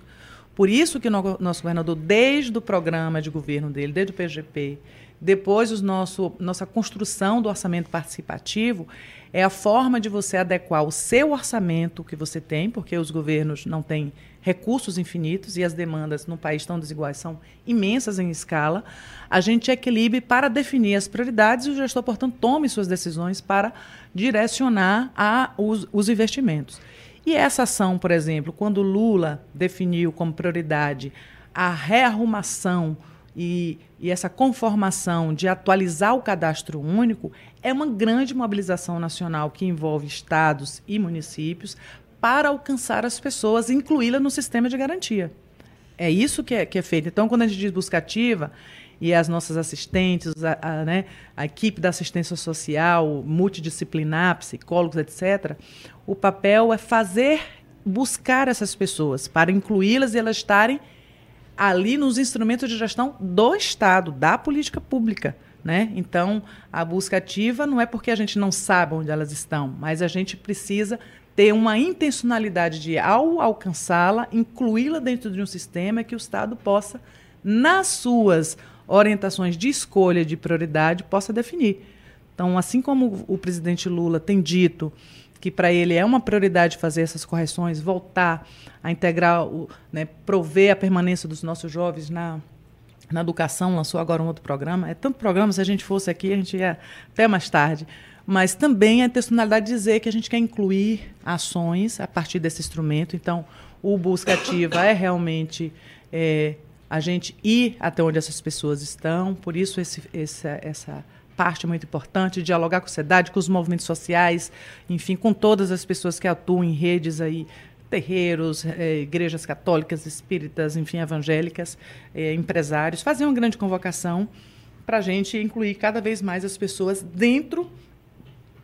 Por isso que o nosso governador, desde o programa de governo dele, desde o PGP, depois o nosso, nossa construção do orçamento participativo, é a forma de você adequar o seu orçamento que você tem, porque os governos não têm recursos infinitos e as demandas no país tão desiguais são imensas em escala, a gente equilibre para definir as prioridades e o gestor, portanto, tome suas decisões para direcionar a, os, os investimentos. E essa ação, por exemplo, quando Lula definiu como prioridade a rearrumação e, e, essa conformação de atualizar o cadastro único é uma grande mobilização nacional que envolve estados e municípios para alcançar as pessoas e incluí-las no sistema de garantia. É isso que é, que é feito. Então, quando a gente diz busca ativa, e as nossas assistentes, a, a, né, a equipe da assistência social, multidisciplinar, psicólogos, etc., o papel é fazer, buscar essas pessoas, para incluí-las e elas estarem ali nos instrumentos de gestão do Estado, da política pública. Né? Então, a busca ativa não é porque a gente não sabe onde elas estão, mas a gente precisa ter uma intencionalidade de, ao alcançá-la, incluí-la dentro de um sistema que o Estado possa, nas suas orientações de escolha de prioridade, possa definir. Então, assim como o presidente Lula tem dito que para ele é uma prioridade fazer essas correções, voltar a integrar, o, né, prover a permanência dos nossos jovens na, na educação, lançou agora um outro programa. É tanto programa, se a gente fosse aqui, a gente ia até mais tarde mas também a intencionalidade de dizer que a gente quer incluir ações a partir desse instrumento. Então, o busca ativa é realmente é, a gente ir até onde essas pessoas estão, por isso esse, essa, essa parte é muito importante, dialogar com a sociedade, com os movimentos sociais, enfim, com todas as pessoas que atuam em redes aí, terreiros, é, igrejas católicas, espíritas, enfim, evangélicas, é, empresários, fazer uma grande convocação para a gente incluir cada vez mais as pessoas dentro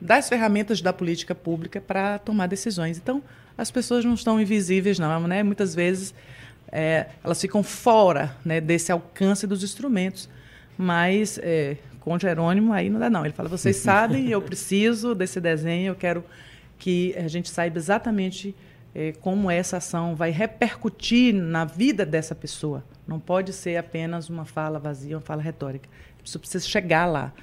das ferramentas da política pública para tomar decisões. Então, as pessoas não estão invisíveis, não. Né? Muitas vezes é, elas ficam fora né, desse alcance dos instrumentos. Mas é, com Jerônimo aí não dá, não. Ele fala: vocês <laughs> sabem, eu preciso desse desenho, eu quero que a gente saiba exatamente é, como essa ação vai repercutir na vida dessa pessoa. Não pode ser apenas uma fala vazia, uma fala retórica. Isso precisa chegar lá.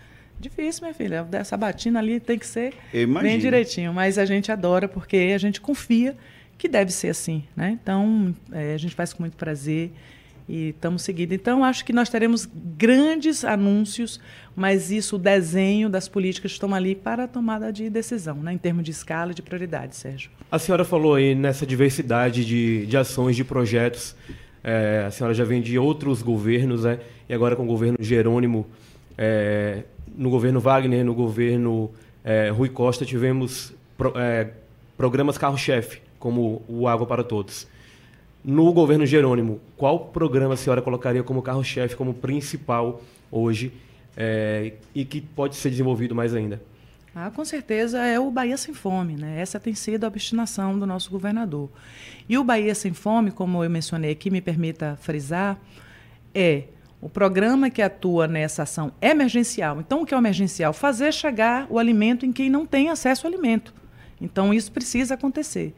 Difícil, minha filha. Essa batina ali tem que ser bem direitinho. Mas a gente adora porque a gente confia que deve ser assim. Né? Então, é, a gente faz com muito prazer e estamos seguindo. Então, acho que nós teremos grandes anúncios, mas isso, o desenho das políticas estão ali para a tomada de decisão, né? em termos de escala de prioridade, Sérgio. A senhora falou aí nessa diversidade de, de ações, de projetos. É, a senhora já vem de outros governos, né? e agora com o governo Jerônimo. É, no governo Wagner, no governo é, Rui Costa, tivemos pro, é, programas carro-chefe, como o Água para Todos. No governo Jerônimo, qual programa a senhora colocaria como carro-chefe, como principal hoje, é, e que pode ser desenvolvido mais ainda? Ah, com certeza é o Bahia Sem Fome. Né? Essa tem sido a obstinação do nosso governador. E o Bahia Sem Fome, como eu mencionei aqui, me permita frisar, é o programa que atua nessa ação emergencial. Então, o que é o emergencial? Fazer chegar o alimento em quem não tem acesso ao alimento. Então, isso precisa acontecer.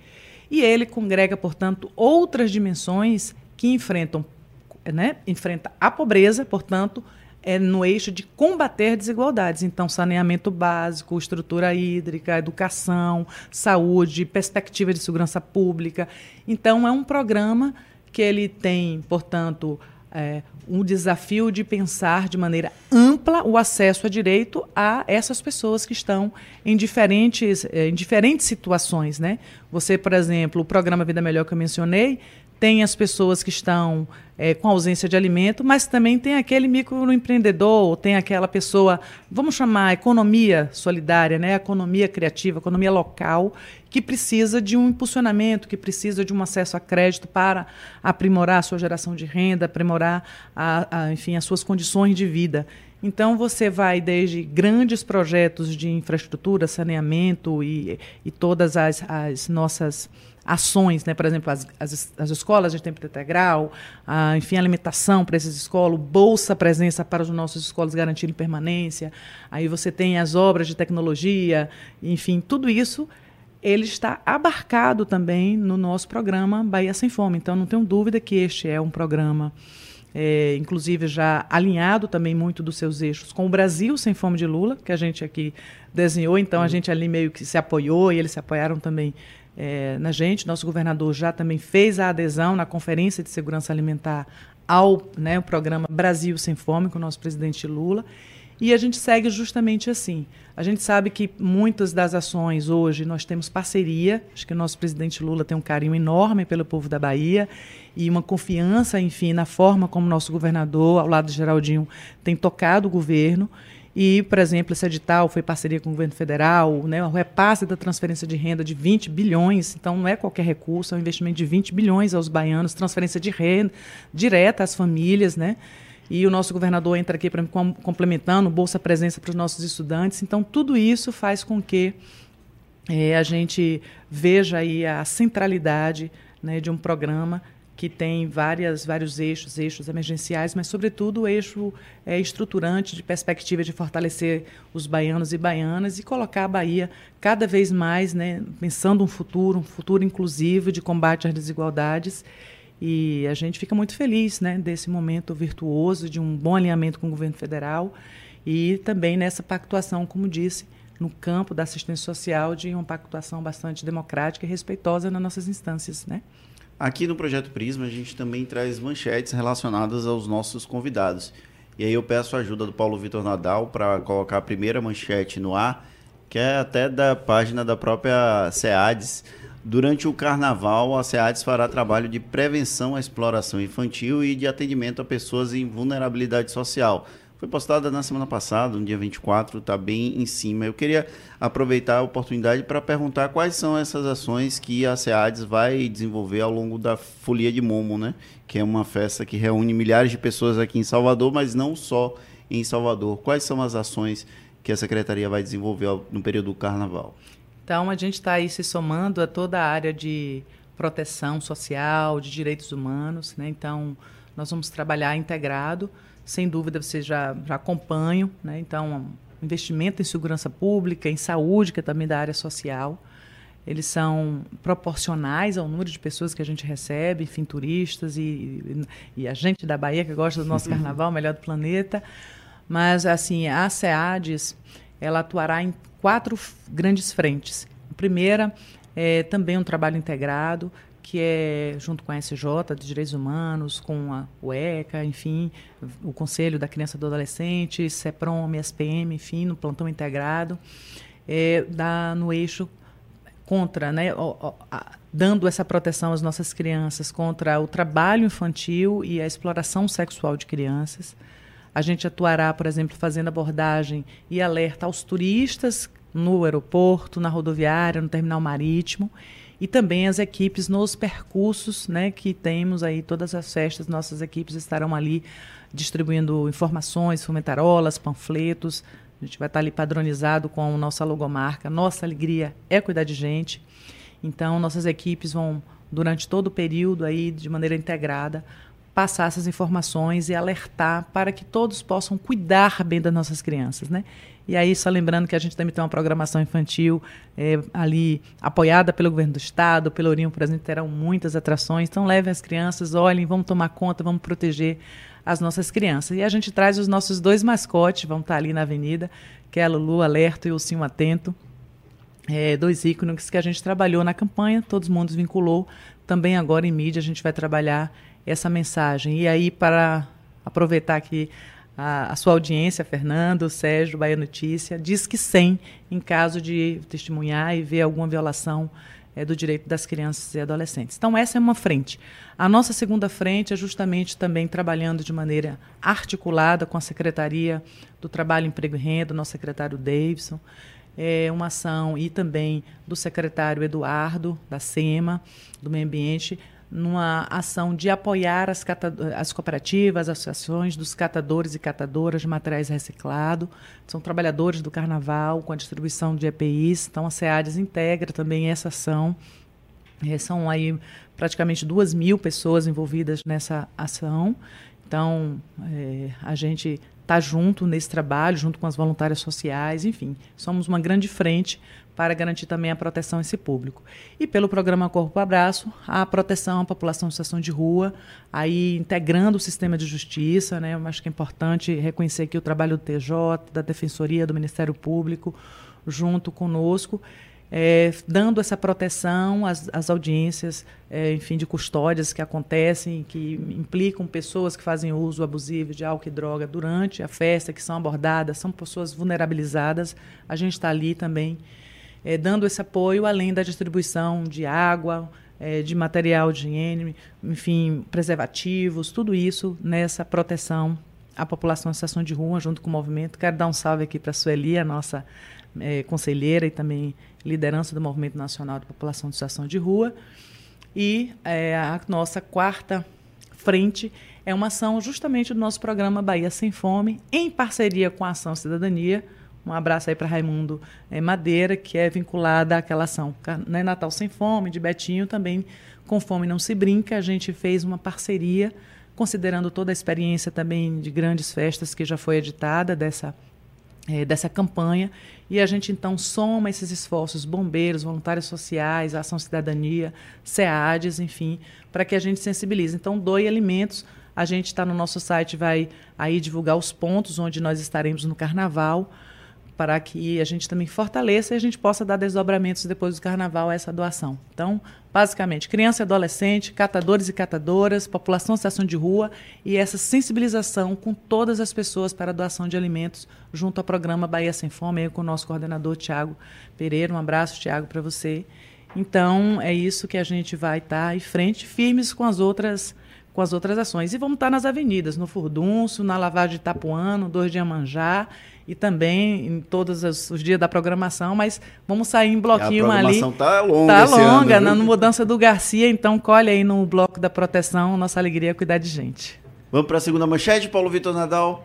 E ele congrega, portanto, outras dimensões que enfrentam, né, enfrenta a pobreza, portanto, é no eixo de combater desigualdades. Então, saneamento básico, estrutura hídrica, educação, saúde, perspectiva de segurança pública. Então, é um programa que ele tem, portanto, é, um desafio de pensar de maneira ampla o acesso a direito a essas pessoas que estão em diferentes, é, em diferentes situações. Né? Você, por exemplo, o programa Vida Melhor que eu mencionei, tem as pessoas que estão é, com ausência de alimento, mas também tem aquele microempreendedor, tem aquela pessoa, vamos chamar economia solidária, né? economia criativa, economia local, que precisa de um impulsionamento, que precisa de um acesso a crédito para aprimorar a sua geração de renda, aprimorar a, a, enfim, as suas condições de vida. Então, você vai desde grandes projetos de infraestrutura, saneamento e, e todas as, as nossas ações, né? por exemplo, as, as, as escolas de tempo integral, a, enfim, alimentação para essas escolas, bolsa presença para as nossas escolas garantirem permanência, aí você tem as obras de tecnologia, enfim, tudo isso ele está abarcado também no nosso programa Bahia Sem Fome. Então, não tenho dúvida que este é um programa, é, inclusive já alinhado também muito dos seus eixos com o Brasil Sem Fome de Lula, que a gente aqui desenhou. Então, a uhum. gente ali meio que se apoiou e eles se apoiaram também é, na gente. Nosso governador já também fez a adesão na Conferência de Segurança Alimentar ao né, o programa Brasil Sem Fome, com o nosso presidente Lula. E a gente segue justamente assim. A gente sabe que muitas das ações hoje nós temos parceria. Acho que o nosso presidente Lula tem um carinho enorme pelo povo da Bahia e uma confiança, enfim, na forma como nosso governador, ao lado de Geraldinho, tem tocado o governo. E, por exemplo, esse edital foi parceria com o governo federal, né, o repasse da transferência de renda de 20 bilhões, então não é qualquer recurso, é um investimento de 20 bilhões aos baianos, transferência de renda direta às famílias, né? E o nosso governador entra aqui para complementando, Bolsa Presença para os nossos estudantes. Então, tudo isso faz com que é, a gente veja aí a centralidade né, de um programa que tem várias, vários eixos, eixos emergenciais, mas, sobretudo, o eixo é, estruturante de perspectiva de fortalecer os baianos e baianas e colocar a Bahia cada vez mais, né, pensando um futuro, um futuro inclusivo de combate às desigualdades e a gente fica muito feliz né, desse momento virtuoso, de um bom alinhamento com o governo federal e também nessa pactuação, como disse, no campo da assistência social, de uma pactuação bastante democrática e respeitosa nas nossas instâncias. Né? Aqui no Projeto Prisma, a gente também traz manchetes relacionadas aos nossos convidados. E aí eu peço a ajuda do Paulo Vitor Nadal para colocar a primeira manchete no ar, que é até da página da própria SEADES Durante o carnaval, a SEADES fará trabalho de prevenção à exploração infantil e de atendimento a pessoas em vulnerabilidade social. Foi postada na semana passada, no dia 24, está bem em cima. Eu queria aproveitar a oportunidade para perguntar quais são essas ações que a SEADES vai desenvolver ao longo da Folia de Momo, né? que é uma festa que reúne milhares de pessoas aqui em Salvador, mas não só em Salvador. Quais são as ações que a Secretaria vai desenvolver no período do Carnaval? Então, a gente está aí se somando a toda a área de proteção social, de direitos humanos. Né? Então, nós vamos trabalhar integrado. Sem dúvida, vocês já, já acompanham. Né? Então, investimento em segurança pública, em saúde, que é também da área social. Eles são proporcionais ao número de pessoas que a gente recebe, enfim, turistas e, e, e a gente da Bahia que gosta do nosso <laughs> carnaval, melhor do planeta. Mas, assim, a SEADES, ela atuará em quatro grandes frentes. A primeira é também um trabalho integrado, que é junto com a SJ de Direitos Humanos, com a UECA, enfim, o Conselho da Criança e do Adolescente, CEPROM, SPM, enfim, no plantão integrado, é, dá no eixo contra, né, dando essa proteção às nossas crianças contra o trabalho infantil e a exploração sexual de crianças. A gente atuará, por exemplo, fazendo abordagem e alerta aos turistas no aeroporto, na rodoviária, no terminal marítimo e também as equipes nos percursos, né, que temos aí todas as festas, nossas equipes estarão ali distribuindo informações, fomentarolas, panfletos. A gente vai estar ali padronizado com a nossa logomarca. Nossa alegria é cuidar de gente. Então, nossas equipes vão durante todo o período aí de maneira integrada passar essas informações e alertar para que todos possam cuidar bem das nossas crianças, né? E aí, só lembrando que a gente também tem uma programação infantil é, ali apoiada pelo governo do estado, pelo Ourinho, exemplo, terão muitas atrações. Então, levem as crianças, olhem, vamos tomar conta, vamos proteger as nossas crianças. E a gente traz os nossos dois mascotes, vão estar ali na avenida, que é a Lulu Alerto e o Sim Atento. É, dois ícones que a gente trabalhou na campanha, todos mundo vinculou. Também agora em mídia a gente vai trabalhar essa mensagem. E aí, para aproveitar aqui a, a, sua audiência, Fernando, Sérgio, Bahia Notícia, diz que sim, em caso de testemunhar e ver alguma violação é, do direito das crianças e adolescentes. Então, essa é uma frente. A nossa segunda frente é justamente também trabalhando de maneira articulada com a Secretaria do Trabalho, Emprego e Renda, nosso secretário Davidson, é uma ação e também do secretário Eduardo, da SEMA, do Meio Ambiente, numa ação de apoiar as, as cooperativas, as associações dos catadores e catadoras de materiais reciclados. São trabalhadores do carnaval com a distribuição de EPIs. Então, a SEADES integra também essa ação. É, são aí praticamente duas mil pessoas envolvidas nessa ação. Então, é, a gente tá junto nesse trabalho, junto com as voluntárias sociais, enfim, somos uma grande frente para garantir também a proteção a esse público. E pelo programa Corpo Abraço, a proteção à população em situação de rua, aí integrando o sistema de justiça, né? Eu acho que é importante reconhecer aqui o trabalho do TJ, da Defensoria, do Ministério Público, junto conosco é, dando essa proteção às, às audiências, é, enfim, de custódias que acontecem, que implicam pessoas que fazem uso abusivo de álcool e droga durante a festa, que são abordadas, são pessoas vulnerabilizadas. A gente está ali também é, dando esse apoio, além da distribuição de água, é, de material de higiene, enfim, preservativos, tudo isso nessa proteção à população em situação de rua, junto com o movimento. Quero dar um salve aqui para a Sueli, a nossa é, conselheira e também liderança do Movimento Nacional de População de Situação de Rua. E é, a nossa quarta frente é uma ação justamente do nosso programa Bahia Sem Fome, em parceria com a Ação Cidadania. Um abraço aí para Raimundo é, Madeira, que é vinculada àquela ação né, Natal Sem Fome, de Betinho, também com Fome Não Se Brinca. A gente fez uma parceria, considerando toda a experiência também de grandes festas que já foi editada dessa é, dessa campanha e a gente então soma esses esforços, bombeiros, voluntários sociais, ação cidadania, SEADES, enfim, para que a gente sensibilize. Então, doe alimentos. A gente está no nosso site, vai aí divulgar os pontos onde nós estaremos no carnaval para que a gente também fortaleça e a gente possa dar desdobramentos depois do carnaval a essa doação. Então, basicamente, criança e adolescente, catadores e catadoras, população em situação de rua e essa sensibilização com todas as pessoas para a doação de alimentos junto ao programa Bahia Sem Fome, com o nosso coordenador Tiago Pereira. Um abraço, Tiago, para você. Então, é isso que a gente vai estar tá em frente, firmes com as outras com as outras ações. E vamos estar tá nas avenidas, no Furdunço, na Lavagem de Itapuano, Dois de Amanjá e também em todos os, os, dias da programação, mas vamos sair em bloquinho ali. A programação ali. tá longa Tá longa, ano, na mudança do Garcia, então colhe aí no bloco da proteção, nossa alegria é cuidar de gente. Vamos para a segunda manchete, Paulo Vitor Nadal.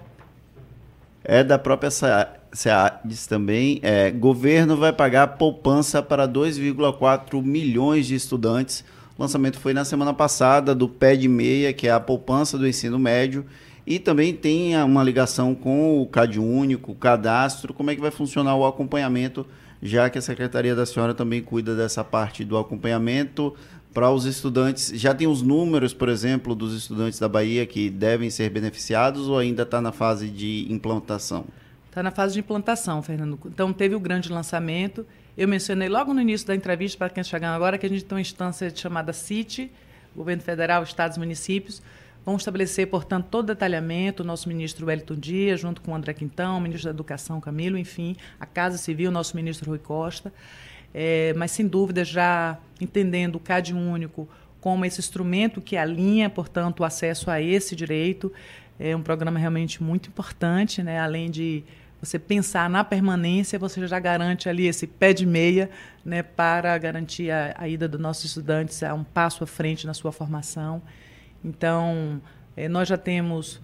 É da própria SEADES também. É, governo vai pagar poupança para 2,4 milhões de estudantes. O lançamento foi na semana passada do PED Meia, que é a poupança do ensino médio e também tem uma ligação com o CAD único, o cadastro, como é que vai funcionar o acompanhamento, já que a Secretaria da Senhora também cuida dessa parte do acompanhamento para os estudantes. Já tem os números, por exemplo, dos estudantes da Bahia que devem ser beneficiados ou ainda está na fase de implantação? Está na fase de implantação, Fernando. Então, teve o grande lançamento. Eu mencionei logo no início da entrevista, para quem chegando agora, que a gente tem uma instância chamada CIT, Governo Federal, Estados Municípios, Vamos estabelecer, portanto, todo o detalhamento, o nosso ministro Wellington Dias, junto com o André Quintão, o ministro da Educação, Camilo, enfim, a Casa Civil, nosso ministro Rui Costa. É, mas, sem dúvida, já entendendo o CAD único como esse instrumento que alinha, portanto, o acesso a esse direito, é um programa realmente muito importante, né? além de você pensar na permanência, você já garante ali esse pé de meia né, para garantir a, a ida dos nossos estudantes a um passo à frente na sua formação. Então, eh, nós já temos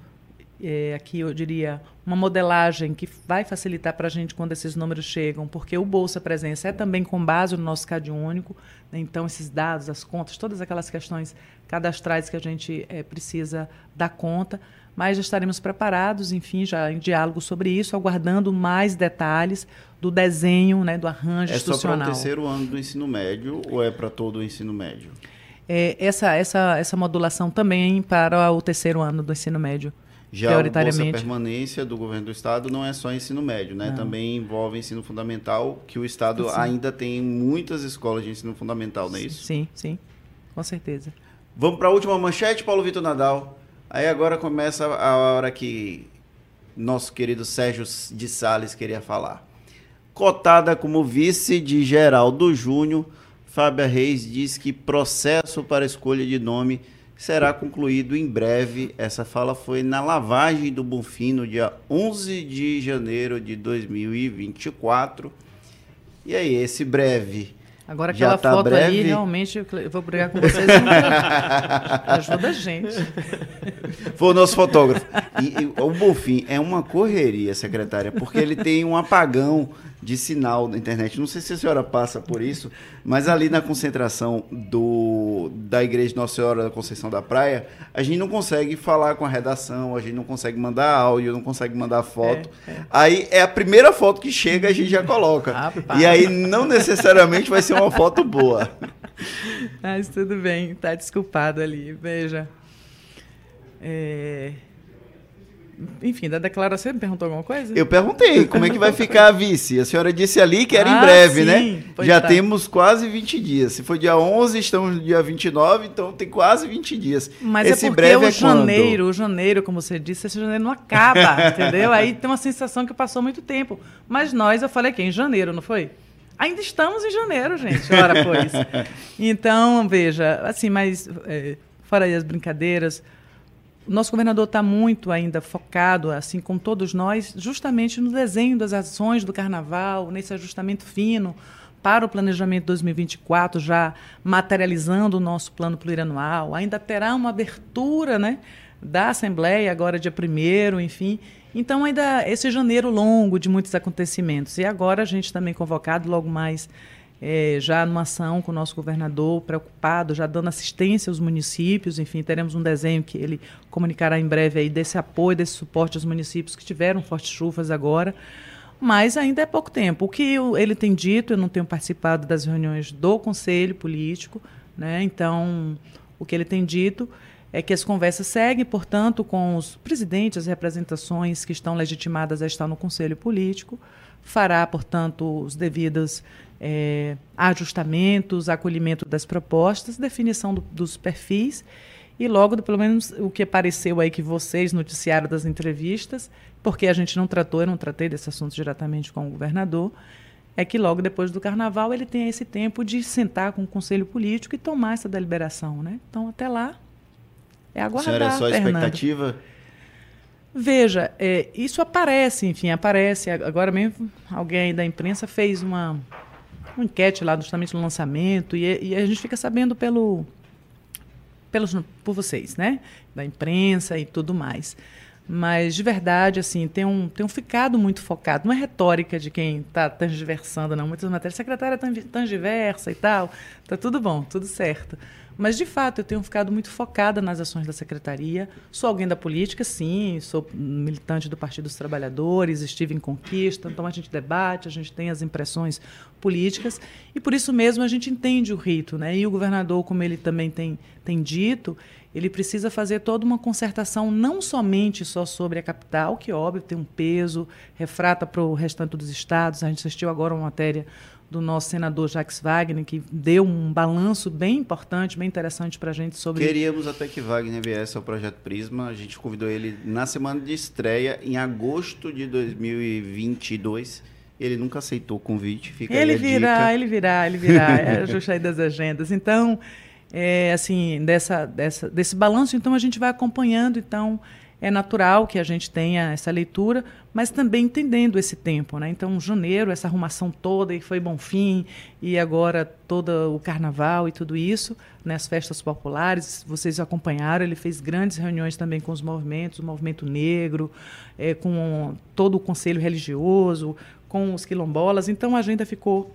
eh, aqui, eu diria, uma modelagem que vai facilitar para a gente quando esses números chegam, porque o Bolsa Presença é também com base no nosso CAD único, né? então esses dados, as contas, todas aquelas questões cadastrais que a gente eh, precisa dar conta, mas já estaremos preparados, enfim, já em diálogo sobre isso, aguardando mais detalhes do desenho, né, do arranjo é institucional. É só para o terceiro ano do ensino médio ou é para todo o ensino médio? É, essa, essa, essa modulação também para o terceiro ano do ensino médio. Já a Bolsa Permanência do governo do Estado não é só ensino médio, né? Não. Também envolve ensino fundamental, que o Estado sim. ainda tem muitas escolas de ensino fundamental, não é isso? Sim, sim, com certeza. Vamos para a última manchete, Paulo Vitor Nadal. Aí agora começa a hora que nosso querido Sérgio de Sales queria falar. Cotada como vice de Geraldo Júnior Fábia Reis diz que processo para escolha de nome será concluído em breve. Essa fala foi na lavagem do Bonfim no dia 11 de janeiro de 2024. E aí, esse breve Agora aquela tá foto breve? ali, realmente, eu vou brigar com vocês. <laughs> Ajuda a gente. Foi o nosso fotógrafo. E, e o Bonfim é uma correria, secretária, porque ele tem um apagão de sinal na internet. Não sei se a senhora passa por isso, mas ali na concentração do, da Igreja Nossa Senhora da Conceição da Praia, a gente não consegue falar com a redação, a gente não consegue mandar áudio, não consegue mandar foto. Aí é a primeira foto que chega, a gente já coloca. Rapaz. E aí não necessariamente vai ser uma foto boa. Mas tudo bem, tá desculpado ali. Veja. É, Enfim, da declaração, você me perguntou alguma coisa? Eu perguntei como é que vai ficar a vice. A senhora disse ali que era em Ah, breve, sim, né? pois Já tá. temos quase 20 dias. Se for dia 11, estamos no dia 29, então tem quase 20 dias. Mas Esse é porque breve o é quando? janeiro, o janeiro, como você disse, esse janeiro não acaba, <laughs> entendeu? Aí tem uma sensação que passou muito tempo. Mas nós, eu falei aqui, em janeiro, não foi? Ainda estamos em janeiro, gente. Ora, pois. <laughs> Então, veja, assim, mas é, fora aí as brincadeiras, o nosso governador está muito ainda focado, assim como todos nós, justamente no desenho das ações do carnaval, nesse ajustamento fino para o planejamento 2024, já materializando o nosso plano plurianual. Ainda terá uma abertura né, da Assembleia, agora dia 1 enfim. Então, ainda esse janeiro longo de muitos acontecimentos. E agora a gente também convocado, logo mais é, já numa ação com o nosso governador, preocupado, já dando assistência aos municípios. Enfim, teremos um desenho que ele comunicará em breve aí desse apoio, desse suporte aos municípios que tiveram fortes chuvas agora. Mas ainda é pouco tempo. O que ele tem dito, eu não tenho participado das reuniões do Conselho Político, né? então o que ele tem dito é que as conversas seguem, portanto, com os presidentes, as representações que estão legitimadas a estar no Conselho Político, fará, portanto, os devidos eh, ajustamentos, acolhimento das propostas, definição do- dos perfis e logo, pelo menos o que apareceu aí que vocês noticiaram das entrevistas, porque a gente não tratou, eu não tratei desse assunto diretamente com o governador, é que logo depois do carnaval ele tem esse tempo de sentar com o conselho político e tomar essa deliberação, né? Então até lá é A aguardar. senhora é só Fernando. expectativa? Veja, é, isso aparece, enfim, aparece. Agora mesmo, alguém da imprensa fez uma, uma enquete lá justamente no lançamento, e, e a gente fica sabendo pelo, pelos, por vocês, né? Da imprensa e tudo mais. Mas, de verdade, assim, tem um, tem um ficado muito focado. Não é retórica de quem está transversando, não. Muitas matérias, secretária transversa e tal. Tá tudo bom, tudo certo. Mas, de fato, eu tenho ficado muito focada nas ações da secretaria. Sou alguém da política, sim. Sou militante do Partido dos Trabalhadores, estive em conquista. Então, a gente debate, a gente tem as impressões políticas. E, por isso mesmo, a gente entende o rito. Né? E o governador, como ele também tem, tem dito, ele precisa fazer toda uma concertação, não somente só sobre a capital, que, óbvio, tem um peso, refrata para o restante dos estados. A gente assistiu agora uma matéria do nosso senador Jacques Wagner, que deu um balanço bem importante, bem interessante para a gente sobre. Queríamos até que Wagner viesse ao Projeto Prisma. A gente convidou ele na semana de estreia, em agosto de 2022. Ele nunca aceitou o convite. Fica aí Ele a virá, ele virá, ele virá. <laughs> É ajuste aí das agendas. Então, é, assim, dessa, dessa, desse balanço, então, a gente vai acompanhando. Então, é natural que a gente tenha essa leitura, mas também entendendo esse tempo. Né? Então, janeiro, essa arrumação toda, e foi bom fim, e agora todo o carnaval e tudo isso, né? as festas populares, vocês acompanharam, ele fez grandes reuniões também com os movimentos, o movimento negro, é, com todo o conselho religioso, com os quilombolas, então a agenda ficou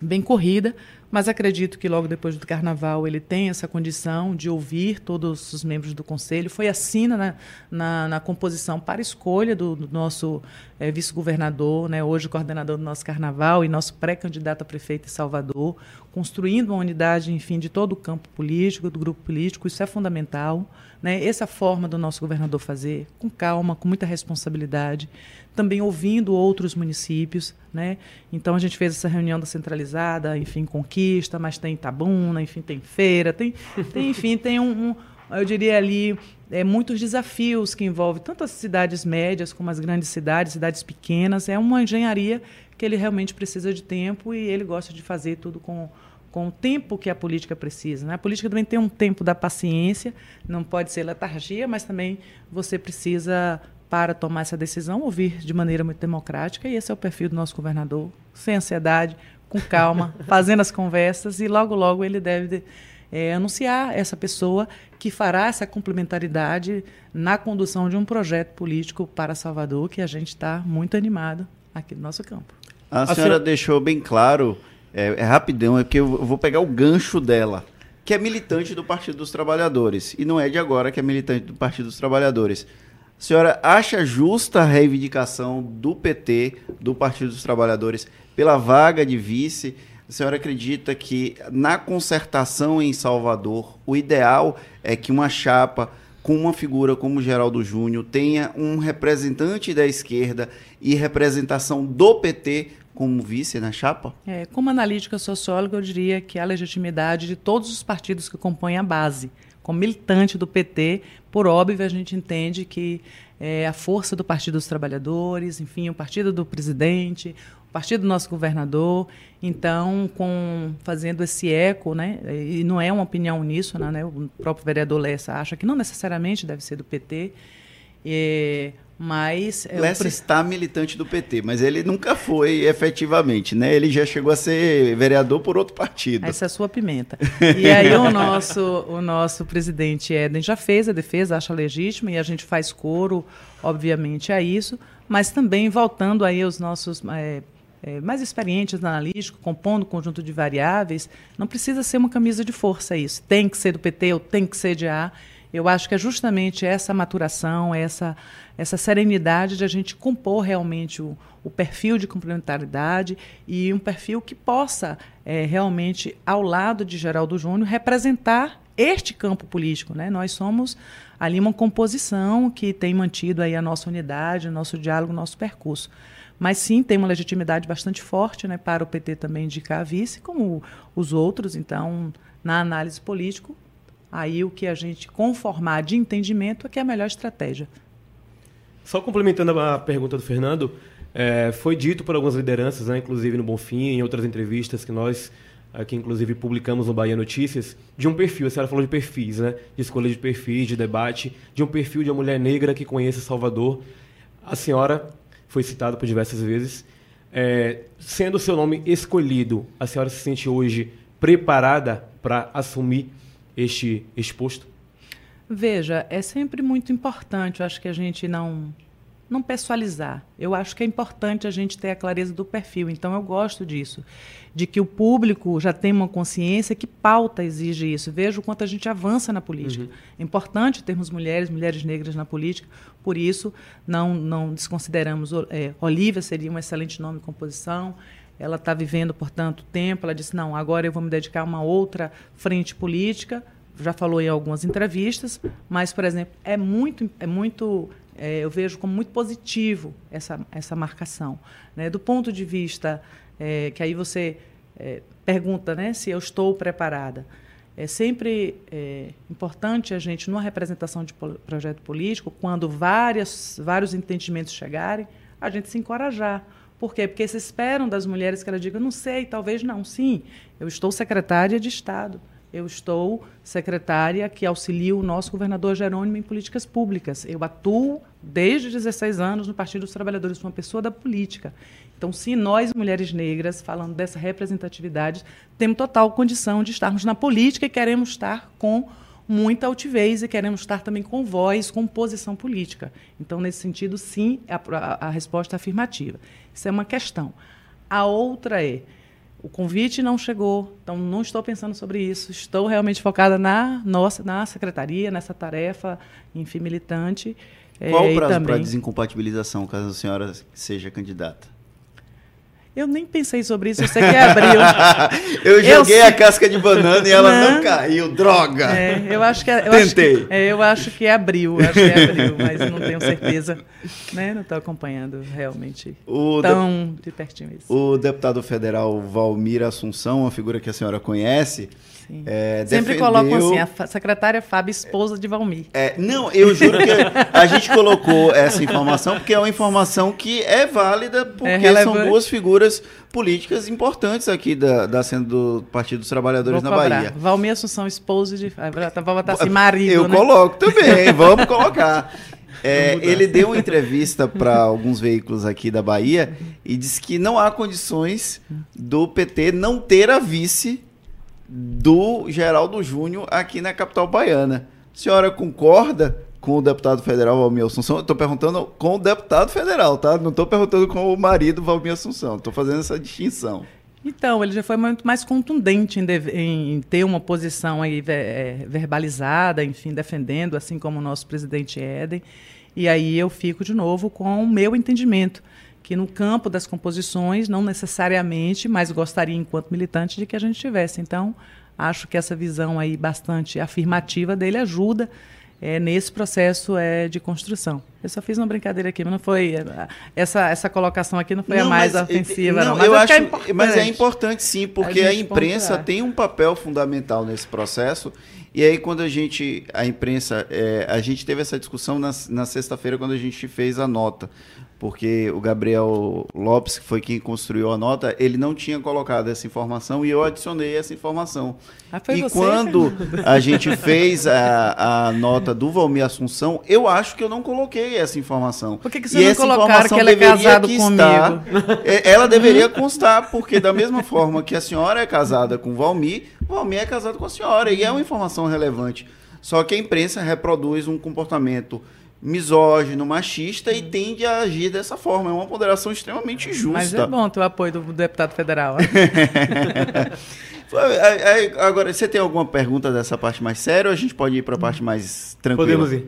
bem corrida, mas acredito que logo depois do carnaval ele tem essa condição de ouvir todos os membros do conselho. Foi assim na, na, na composição para escolha do, do nosso eh, vice-governador, né, hoje coordenador do nosso carnaval e nosso pré-candidato a prefeito em Salvador, construindo uma unidade, enfim, de todo o campo político, do grupo político. Isso é fundamental. Né? Essa forma do nosso governador fazer, com calma, com muita responsabilidade, também ouvindo outros municípios. Né? Então a gente fez essa reunião da centralizada, enfim, Conquista, mas tem Itabuna, enfim, tem Feira, tem, tem enfim, tem um, um, eu diria ali, é, muitos desafios que envolvem tanto as cidades médias como as grandes cidades, cidades pequenas. É uma engenharia que ele realmente precisa de tempo e ele gosta de fazer tudo com com o tempo que a política precisa. Né? A política também tem um tempo da paciência, não pode ser letargia, mas também você precisa para tomar essa decisão, ouvir de maneira muito democrática, e esse é o perfil do nosso governador, sem ansiedade, com calma, <laughs> fazendo as conversas, e logo, logo ele deve é, anunciar essa pessoa que fará essa complementaridade na condução de um projeto político para Salvador, que a gente está muito animado aqui no nosso campo. A senhora deixou bem claro, é, é rapidão, é porque eu vou pegar o gancho dela, que é militante do Partido dos Trabalhadores, e não é de agora que é militante do Partido dos Trabalhadores. A senhora acha justa a reivindicação do PT, do Partido dos Trabalhadores, pela vaga de vice? A senhora acredita que na concertação em Salvador, o ideal é que uma chapa com uma figura como Geraldo Júnior tenha um representante da esquerda e representação do PT como vice na chapa? É, como analítica socióloga, eu diria que a legitimidade de todos os partidos que compõem a base. Como militante do PT, por óbvio, a gente entende que é, a força do Partido dos Trabalhadores, enfim, o partido do presidente, partido do nosso governador. Então, com fazendo esse eco, né, e não é uma opinião uníssona, né, o próprio vereador Lessa acha que não necessariamente deve ser do PT, é, mas... É Lessa está militante do PT, mas ele nunca foi efetivamente, né? Ele já chegou a ser vereador por outro partido. Essa é a sua pimenta. <laughs> E aí o nosso, o nosso presidente Eden já fez a defesa, acha legítima, e a gente faz coro, obviamente, a isso, mas também voltando aí aos nossos é, é, mais experientes no analítico, compondo um conjunto de variáveis, não precisa ser uma camisa de força isso. Tem que ser do PT ou tem que ser de A. Eu acho que é justamente essa maturação, essa, essa serenidade de a gente compor realmente o, o perfil de complementaridade e um perfil que possa é, realmente, ao lado de Geraldo Júnior, representar este campo político. Né? Nós somos ali uma composição que tem mantido aí a nossa unidade, o nosso diálogo, o nosso percurso. Mas sim, tem uma legitimidade bastante forte né, para o PT também indicar a vice, como os outros. Então, na análise política, aí o que a gente conformar de entendimento é que é a melhor estratégia. Só complementando a pergunta do Fernando, é, foi dito por algumas lideranças, né, inclusive no Bonfim, em outras entrevistas que nós aqui inclusive publicamos no Bahia Notícias, de um perfil, a senhora falou de perfis, né? De escolha de perfis, de debate, de um perfil de uma mulher negra que conhece Salvador. A senhora foi citado por diversas vezes. É, sendo o seu nome escolhido, a senhora se sente hoje preparada para assumir este, este posto? Veja, é sempre muito importante, eu acho que a gente não não pessoalizar. Eu acho que é importante a gente ter a clareza do perfil. Então eu gosto disso, de que o público já tem uma consciência que pauta exige isso. Veja o quanto a gente avança na política. Uhum. É importante termos mulheres, mulheres negras na política. Por isso não não desconsideramos. É, Olivia seria um excelente nome de composição. Ela está vivendo, portanto, tempo. Ela disse: não, agora eu vou me dedicar a uma outra frente política já falou em algumas entrevistas, mas, por exemplo, é muito, é muito é, eu vejo como muito positivo essa, essa marcação. Né? Do ponto de vista é, que aí você é, pergunta né, se eu estou preparada. É sempre é, importante a gente, numa representação de projeto político, quando várias, vários entendimentos chegarem, a gente se encorajar. Por quê? Porque se esperam das mulheres que ela diga, não sei, talvez não. Sim, eu estou secretária de Estado eu estou secretária que auxilia o nosso governador Jerônimo em políticas públicas. Eu atuo desde 16 anos no Partido dos Trabalhadores, sou uma pessoa da política. Então, se nós, mulheres negras, falando dessa representatividade, temos total condição de estarmos na política e queremos estar com muita altivez e queremos estar também com voz, com posição política. Então, nesse sentido, sim, a, a, a resposta é afirmativa. Isso é uma questão. A outra é o convite não chegou, então não estou pensando sobre isso. Estou realmente focada na nossa, na secretaria, nessa tarefa, enfim, militante. Qual é, o prazo também... para desincompatibilização, caso a senhora seja candidata? Eu nem pensei sobre isso, que é abril. <laughs> eu joguei eu a casca de banana e ela não, não caiu, droga! É, eu acho que é, eu Tentei. Acho que, é, eu acho que é abril, acho que é abril, mas não tenho certeza. Né? Não estou acompanhando realmente o tão de, de pertinho isso. O deputado federal Valmir Assunção, uma figura que a senhora conhece, é, Sempre defendeu... colocam assim, a secretária Fábio, esposa de Valmir. É, não, eu juro que a gente colocou essa informação porque é uma informação que é válida porque é são duas figuras políticas importantes aqui da, da cena do Partido dos Trabalhadores Vou na cobrar. Bahia. Valmir Assunção, esposa de... Vou botar assim, marido, Eu né? coloco também, <laughs> vamos colocar. É, ele deu uma entrevista para alguns veículos aqui da Bahia e disse que não há condições do PT não ter a vice do Geraldo Júnior aqui na capital baiana. A senhora concorda com o deputado federal Valmir Assunção? Estou perguntando com o deputado federal, tá? Não estou perguntando com o marido Valmir Assunção. Estou fazendo essa distinção. Então, ele já foi muito mais contundente em, deve, em ter uma posição aí é, verbalizada, enfim, defendendo, assim como o nosso presidente Éden. E aí eu fico de novo com o meu entendimento, que no campo das composições, não necessariamente, mas gostaria, enquanto militante, de que a gente tivesse. Então, acho que essa visão aí bastante afirmativa dele ajuda é, nesse processo é, de construção. Eu só fiz uma brincadeira aqui, mas não foi. É, essa, essa colocação aqui não foi não, a mais mas, ofensiva, não. não. Mas, eu acho, é mas é importante sim, porque a, a imprensa pontuar. tem um papel fundamental nesse processo. E aí, quando a gente, a imprensa, é, a gente teve essa discussão na, na sexta-feira, quando a gente fez a nota porque o Gabriel Lopes, que foi quem construiu a nota, ele não tinha colocado essa informação e eu adicionei essa informação. Ah, e você, quando Fernando? a gente fez a, a nota do Valmir Assunção, eu acho que eu não coloquei essa informação. Por que, que você e não colocaram que ele é casado comigo? É, ela deveria constar, porque da mesma forma que a senhora é casada com o Valmir, o Valmir é casado com a senhora, e é uma informação relevante. Só que a imprensa reproduz um comportamento misógino, machista e tende a agir dessa forma. É uma ponderação extremamente injusta. Mas é bom ter o apoio do deputado federal. <laughs> Agora, você tem alguma pergunta dessa parte mais séria ou a gente pode ir para a parte mais tranquila? Podemos ir.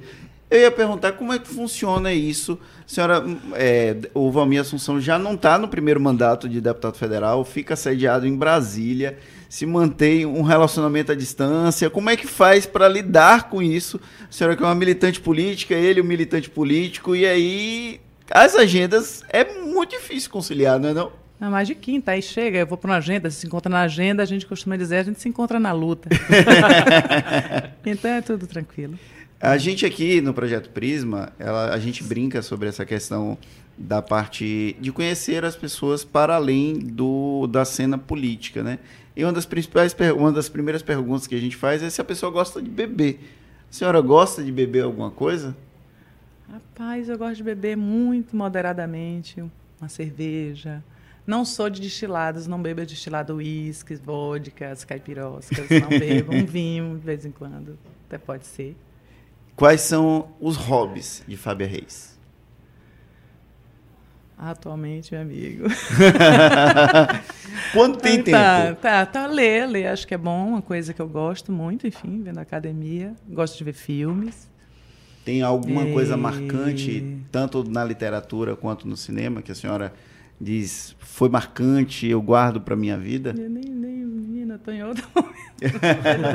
Eu ia perguntar como é que funciona isso. Senhora, é, o Valmir Assunção já não está no primeiro mandato de deputado federal, fica sediado em Brasília se mantém um relacionamento à distância? Como é que faz para lidar com isso? A senhora que é uma militante política, ele um militante político, e aí as agendas é muito difícil conciliar, não é não? Não, mais de quinta, aí chega, eu vou para uma agenda, se encontra na agenda, a gente costuma dizer, a gente se encontra na luta. <laughs> então é tudo tranquilo. A gente aqui no Projeto Prisma, ela, a gente brinca sobre essa questão da parte de conhecer as pessoas para além do, da cena política, né? E uma das principais, uma das primeiras perguntas que a gente faz é se a pessoa gosta de beber. A senhora gosta de beber alguma coisa? Rapaz, eu gosto de beber muito moderadamente, uma cerveja. Não sou de destilados, não bebo destilado uísques, vodkas, caipiroscas, não <laughs> bebo um vinho de vez em quando, até pode ser. Quais são os hobbies de Fábia Reis? Atualmente, meu amigo. <laughs> Quando tem tá, tempo? Tá, tá, ler, ler acho que é bom, uma coisa que eu gosto muito, enfim, vendo academia. Gosto de ver filmes. Tem alguma e... coisa marcante, tanto na literatura quanto no cinema, que a senhora diz, foi marcante, eu guardo para minha vida? Eu nem, nem, menina, tô em outro <laughs> momento.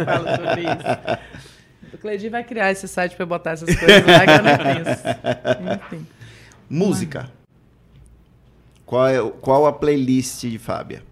Falo sobre isso. O Cleidi vai criar esse site para botar essas coisas lá que eu nem penso. <laughs> Enfim. Música. Qual, é, qual a playlist de Fábia?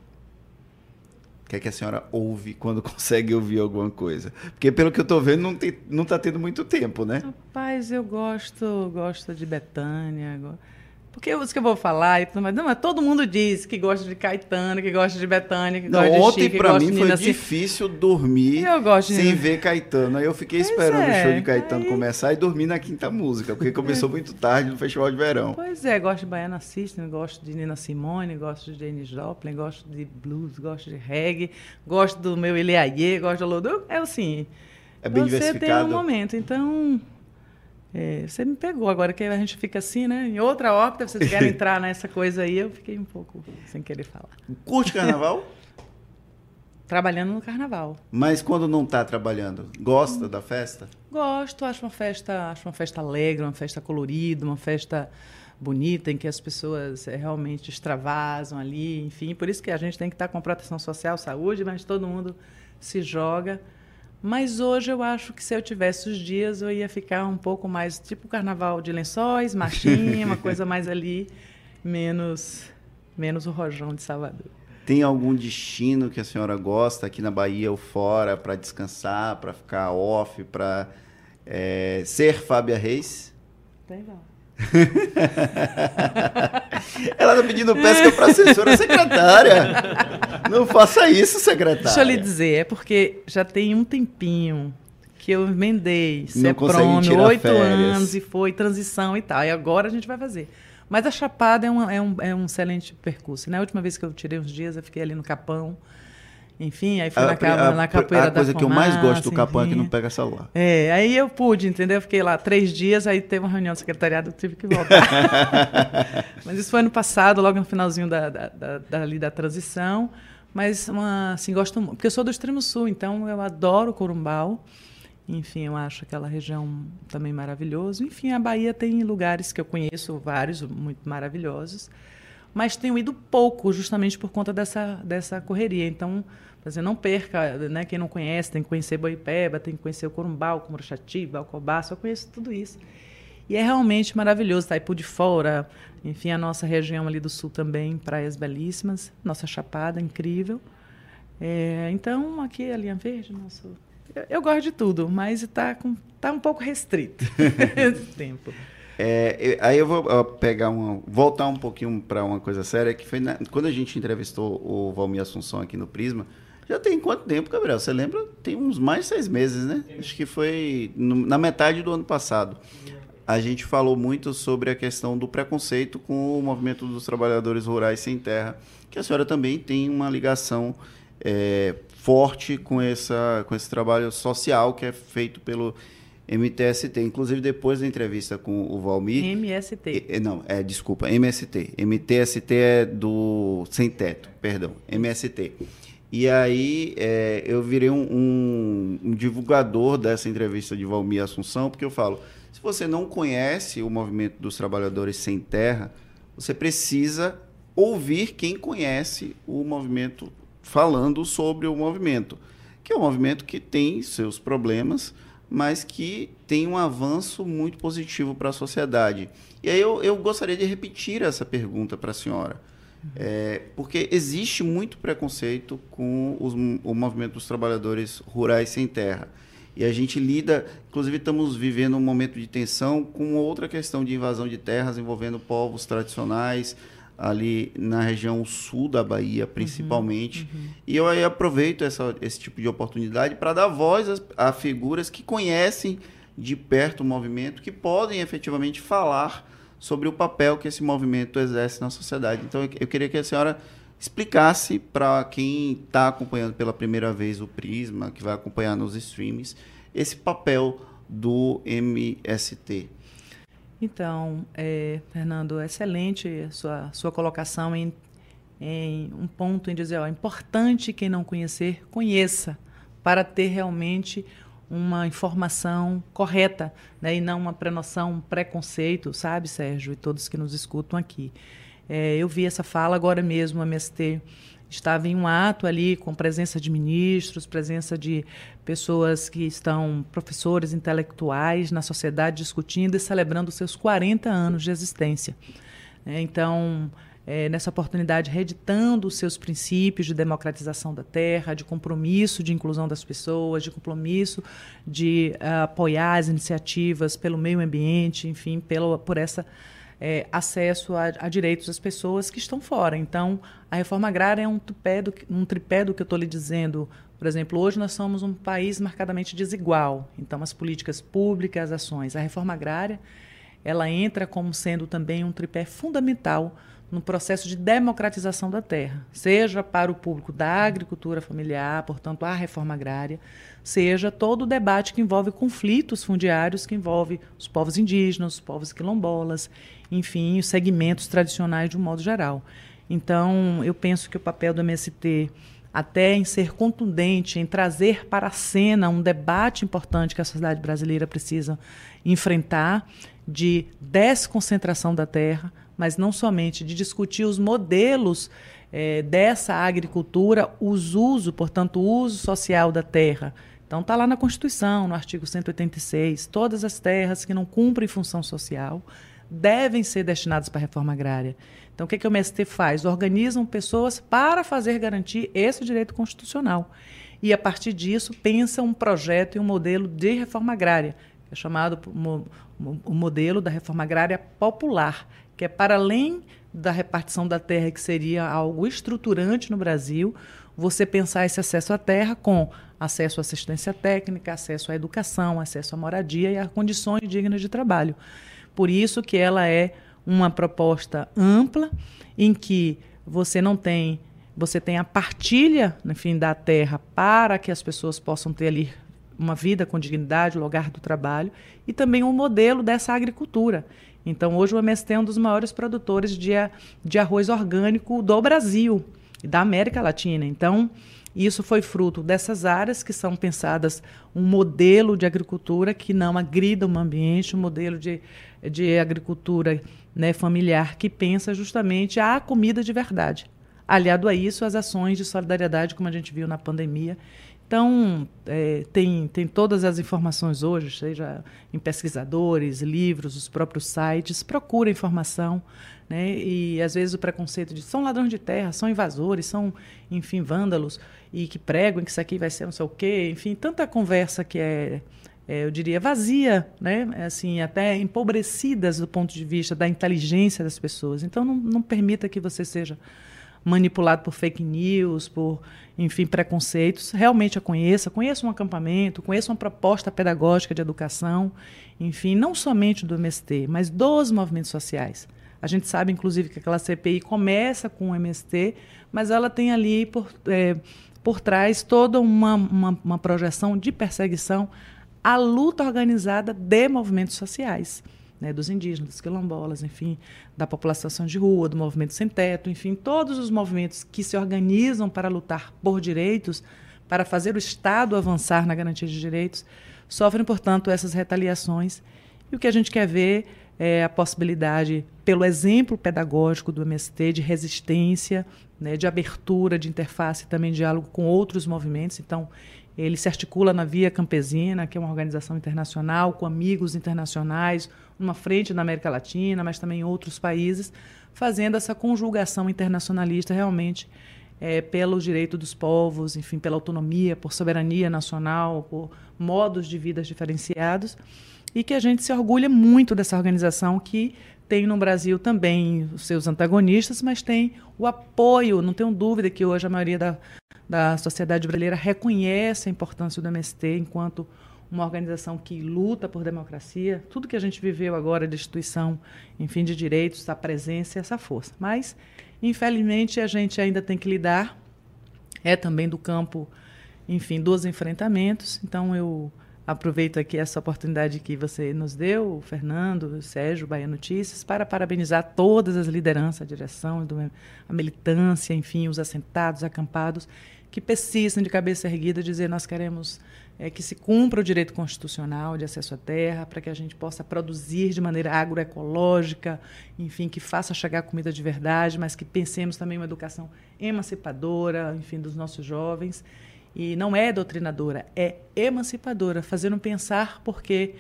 O que é que a senhora ouve quando <laughs> consegue ouvir alguma coisa? Porque pelo que eu estou vendo, não, tem, não tá tendo muito tempo, né? Rapaz, eu gosto, gosto de Betânia. Gosto porque os que eu vou falar, mas, não, mas todo mundo diz que gosta de Caetano, que gosta de Betânia, que não, gosta de Ontem Chico, pra mim foi difícil dormir sem ver Caetano. Aí eu fiquei pois esperando é, o show de Caetano aí... começar e dormir na quinta música, porque começou muito tarde no Festival de Verão. Pois é, gosto de Baiana System, gosto de Nina Simone, gosto de Dennis Joplin, gosto de blues, gosto de reggae, gosto do meu Eliaie, gosto do Lodu. É assim. É bem você diversificado. Você tem um momento, então é, você me pegou agora que a gente fica assim, né? Em outra órbita, vocês querem <laughs> entrar nessa coisa aí, eu fiquei um pouco sem querer falar. Curte carnaval? <laughs> Trabalhando no carnaval. Mas quando não está trabalhando, gosta hum. da festa? Gosto, acho uma festa, acho uma festa alegre, uma festa colorida, uma festa bonita em que as pessoas é, realmente extravasam ali, enfim, por isso que a gente tem que estar com proteção social, saúde, mas todo mundo se joga. Mas hoje eu acho que se eu tivesse os dias, eu ia ficar um pouco mais tipo carnaval de lençóis, machinha, uma <laughs> coisa mais ali, menos, menos o rojão de Salvador. Tem algum destino que a senhora gosta aqui na Bahia ou fora para descansar, para ficar off, para é, ser Fábia Reis? Tem não. <laughs> Ela tá pedindo pesca para assessora secretária. Não faça isso, secretária. Deixa eu lhe dizer, é porque já tem um tempinho que eu emendei, CEPROME, oito anos e foi transição e tal. E agora a gente vai fazer. Mas a Chapada é, uma, é, um, é um excelente percurso. Na né? última vez que eu tirei uns dias, eu fiquei ali no Capão. Enfim, aí fui a, na, a, na capoeira A coisa que eu mais gosto do Capão é que não pega celular. É, aí eu pude, entendeu? Eu fiquei lá três dias, aí teve uma reunião do secretariado, eu tive que voltar. <laughs> Mas isso foi ano passado, logo no finalzinho da, da, da, da, da transição. Mas, uma, assim, gosto muito. Porque eu sou do extremo sul, então eu adoro Corumbau. Enfim, eu acho aquela região também maravilhoso. Enfim, a Bahia tem lugares que eu conheço, vários muito maravilhosos, mas tenho ido pouco, justamente por conta dessa, dessa correria. Então, você não perca, né? Quem não conhece, tem que conhecer Boipeba, tem que conhecer o Corumbau, Cumuruxatiba, Alcobaça, eu conheço tudo isso. E é realmente maravilhoso, Itaipu de Fora, enfim, a nossa região ali do sul também, praias belíssimas, nossa Chapada, incrível. É, então, aqui a Linha Verde, nosso eu, gosto de tudo, mas está tá um pouco restrito <laughs> esse tempo. É, aí eu vou pegar uma, voltar um pouquinho para uma coisa séria, que foi na, quando a gente entrevistou o Valmir Assunção aqui no Prisma, já tem quanto tempo, Gabriel? Você lembra? Tem uns mais de seis meses, né? Acho que foi no, na metade do ano passado. A gente falou muito sobre a questão do preconceito com o movimento dos trabalhadores rurais sem terra, que a senhora também tem uma ligação é, forte com, essa, com esse trabalho social que é feito pelo MTST. Inclusive, depois da entrevista com o Valmir. MST. É, não, é, desculpa, MST. MTST é do Sem Teto, perdão. MST. E aí é, eu virei um, um, um, divulgador dessa entrevista de Valmir Assunção, porque eu falo: se você não conhece o movimento dos trabalhadores sem terra, você precisa ouvir quem conhece o movimento falando sobre o movimento, que é um movimento que tem seus problemas, mas que tem um avanço muito positivo para a sociedade. E aí eu, eu gostaria de repetir essa pergunta para a senhora. É, porque existe muito preconceito com os, o movimento dos trabalhadores rurais sem terra. E a gente lida, inclusive estamos vivendo um momento de tensão com outra questão de invasão de terras envolvendo povos tradicionais, ali na região sul da Bahia, uhum, principalmente. Uhum, uhum. E eu aí aproveito essa, esse tipo de oportunidade para dar voz a, a, figuras que conhecem de perto o movimento, que podem efetivamente falar sobre o papel que esse movimento exerce na sociedade. Então, eu, queria que a senhora explicasse para quem está acompanhando pela primeira vez o Prisma, que vai acompanhar nos streams, esse papel do MST. Então, é, Fernando, excelente sua, sua colocação em, em um ponto em dizer, ó, é importante quem não conhecer, conheça, para ter realmente uma informação correta, né, e não uma prenoção, um preconceito, sabe, Sérgio, e todos que nos escutam aqui. É, eu vi essa fala agora mesmo, a MST estava em um ato ali com presença de ministros, presença de pessoas que estão professores intelectuais na sociedade discutindo e celebrando seus 40 anos de existência. É, então, é, nessa oportunidade, reeditando os seus princípios de democratização da terra, de compromisso de inclusão das pessoas, de compromisso de uh, apoiar as iniciativas pelo meio ambiente, enfim, pelo, por essa é, acesso a, a, direitos das pessoas que estão fora. Então, a reforma agrária é um tripé do, um tripé do que eu estou lhe dizendo. Por exemplo, hoje nós somos um país marcadamente desigual. Então, as políticas públicas, as ações. A reforma agrária, ela entra como sendo também um tripé fundamental no processo de democratização da terra, seja para o público da agricultura familiar, portanto, a reforma agrária, seja todo o debate que envolve conflitos fundiários, que envolve os povos indígenas, os povos quilombolas, enfim, os segmentos tradicionais de um modo geral. Então, eu penso que o papel do MST, até em ser contundente, em trazer para a cena um debate importante que a sociedade brasileira precisa enfrentar, de desconcentração da terra, mas não somente de discutir os modelos é, dessa agricultura, os uso, portanto, o uso social da terra. Então, está lá na Constituição, no artigo 186, todas as terras que não cumprem função social devem ser destinadas para a reforma agrária. Então, o que, que o MST faz? Organizam pessoas para fazer garantir esse direito constitucional. E, a partir disso, pensa um projeto e um modelo de reforma agrária, que é chamado o modelo da reforma agrária popular, que é para além da repartição da terra, que seria algo estruturante no Brasil, você pensar esse acesso à terra com acesso à assistência técnica, acesso à educação, acesso à moradia e a condições dignas de trabalho. Por isso que ela é uma proposta ampla em que você não tem você tem a partilha, enfim, da terra para que as pessoas possam ter ali uma vida com dignidade, lugar do trabalho, e também um modelo dessa agricultura. Então, hoje o MST é um dos maiores produtores de, de arroz orgânico do Brasil e da América Latina. Então, isso foi fruto dessas áreas que são pensadas um modelo de agricultura que não agrida o ambiente, um modelo de, de agricultura né, familiar que pensa justamente a comida de verdade. Aliado a isso, as ações de solidariedade, como a gente viu na pandemia. Então, é, tem, tem todas as informações hoje, seja em pesquisadores, livros, os próprios sites. Procura informação. Né? E, às vezes, o preconceito de são ladrões de terra, são invasores, são, enfim, vândalos, e que pregam que isso aqui vai ser não sei o quê. Enfim, tanta conversa que é é, eu diria, vazia, né? assim, até empobrecidas do ponto de vista da inteligência das pessoas. Então, não, não permita que você seja manipulado por fake news, por, enfim, preconceitos. Realmente a conheça, conheça um acampamento, conheça uma proposta pedagógica de educação, enfim, não somente do MST, mas dos movimentos sociais. A gente sabe, inclusive, que aquela CPI começa com o MST, mas ela tem ali por, é, por trás toda uma, uma, uma projeção de perseguição à luta organizada de movimentos sociais né, dos indígenas, dos quilombolas, enfim, da população de rua, do movimento sem teto, enfim, todos os movimentos que se organizam para lutar por direitos, para fazer o Estado avançar na garantia de direitos, sofrem, portanto, essas retaliações. E o que a gente quer ver é a possibilidade, pelo exemplo pedagógico do MST, de resistência, né, de abertura, de interface e também diálogo com outros movimentos. Então, ele se articula na Via Campesina, que é uma organização internacional, com amigos internacionais, uma frente na América Latina, mas também em outros países, fazendo essa conjugação internacionalista realmente é, pelo direito dos povos, enfim, pela autonomia, por soberania nacional, por modos de vida diferenciados, e que a gente se orgulha muito dessa organização que tem no Brasil também os seus antagonistas, mas tem o apoio, não tenho dúvida que hoje a maioria da, da sociedade brasileira reconhece a importância do MST enquanto uma organização que luta por democracia. Tudo que a gente viveu agora de instituição, enfim, de direitos, a presença e essa força. Mas, infelizmente, a gente ainda tem que lidar. É também do campo, enfim, dos enfrentamentos. Então, eu aproveito aqui essa oportunidade que você nos deu, Fernando, Sérgio, Bahia Notícias, para parabenizar todas as lideranças, a direção, a militância, enfim, os assentados, acampados, que persistem de cabeça erguida, dizer nós queremos é, que se cumpra o direito constitucional de acesso à terra, para que a gente possa produzir de maneira agroecológica, enfim, que faça chegar comida de verdade, mas que pensemos também uma educação emancipadora, enfim, dos nossos jovens. E não é doutrinadora, é emancipadora, fazendo pensar por que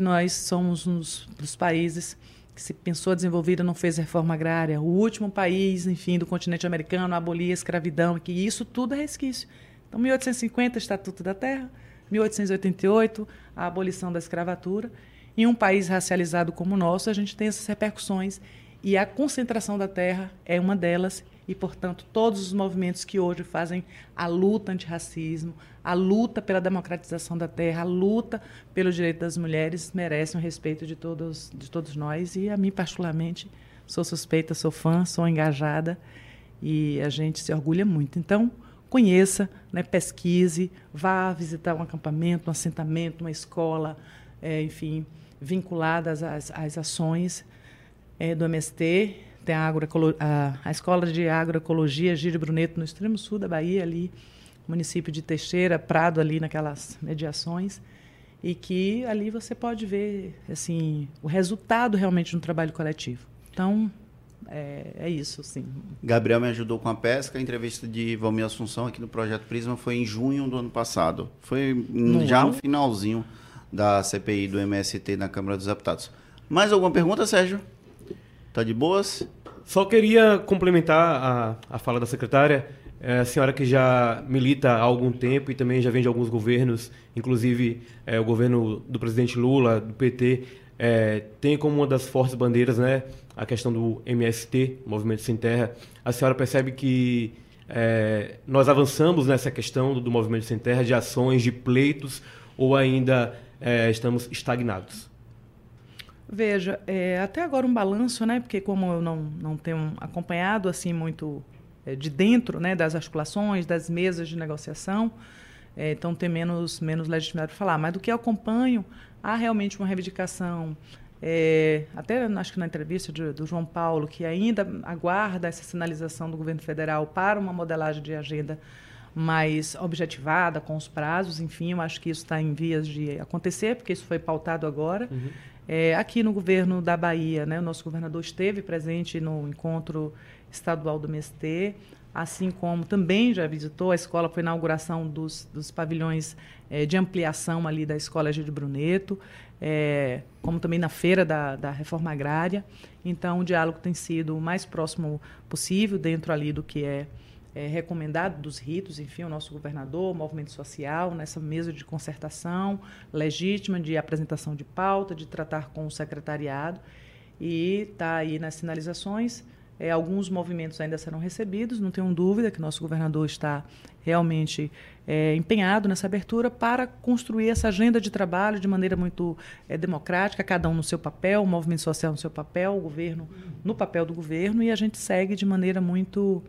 nós somos um dos países que se pensou desenvolvida não fez reforma agrária, o último país, enfim, do continente americano a abolir a escravidão, que isso tudo é resquício. Então, 1850, Estatuto da Terra, 1888, a abolição da escravatura. Em um país racializado como o nosso, a gente tem essas repercussões e a concentração da terra é uma delas e, portanto, todos os movimentos que hoje fazem a luta antirracismo, a luta pela democratização da terra, a luta pelo direito das mulheres merecem o respeito de todos, de todos nós e a mim particularmente sou suspeita, sou fã, sou engajada e a gente se orgulha muito. Então, conheça, né, pesquise, vá visitar um acampamento, um assentamento, uma escola, é, enfim, vinculadas às, às ações é, do MST. Tem a, a, a Escola de Agroecologia Gírio Bruneto, no extremo sul da Bahia, ali município de Teixeira, Prado ali naquelas mediações e que ali você pode ver assim o resultado realmente de um trabalho coletivo. Então é, é isso, sim. Gabriel me ajudou com a pesca. A entrevista de Valmir Assunção aqui no Projeto Prisma foi em junho do ano passado. Foi no já ano? no finalzinho da CPI do MST na Câmara dos Deputados. Mais alguma pergunta, Sérgio? Tá de boas? Só queria complementar a, a fala da secretária. É a senhora que já milita há algum tempo e também já vem de alguns governos, inclusive é, o governo do presidente Lula, do PT, é, tem como uma das fortes bandeiras né, a questão do MST, Movimento Sem Terra, a senhora percebe que é, nós avançamos nessa questão do, do, Movimento Sem Terra, de ações, de pleitos, ou ainda é, estamos estagnados? Veja, é, até agora um balanço, né? Porque como eu não, não tenho acompanhado assim muito é, de dentro né, das articulações, das mesas de negociação, é, então tem menos, menos legitimidade para falar. Mas do que eu acompanho, há realmente uma reivindicação, é, até acho que na entrevista de, do João Paulo, que ainda aguarda essa sinalização do governo federal para uma modelagem de agenda mais objetivada, com os prazos, enfim, eu acho que isso está em vias de acontecer, porque isso foi pautado agora. Uhum. É, aqui no governo da Bahia, né, o nosso governador esteve presente no encontro estadual do MST, assim como também já visitou a escola, foi a inauguração dos, dos pavilhões é, de ampliação ali da Escola Gil de Bruneto, é, como também na feira da, da reforma agrária. Então, o diálogo tem sido o mais próximo possível, dentro ali do que é, é recomendado dos ritos, enfim, o nosso governador, o movimento social, nessa mesa de concertação legítima, de apresentação de pauta, de tratar com o secretariado. E está aí nas sinalizações é, alguns movimentos ainda serão recebidos, não tenho dúvida que nosso governador está realmente é, empenhado nessa abertura para construir essa agenda de trabalho de maneira muito é, democrática, cada um no seu papel, o movimento social no seu papel, o governo no papel do governo, e a gente segue de maneira muito,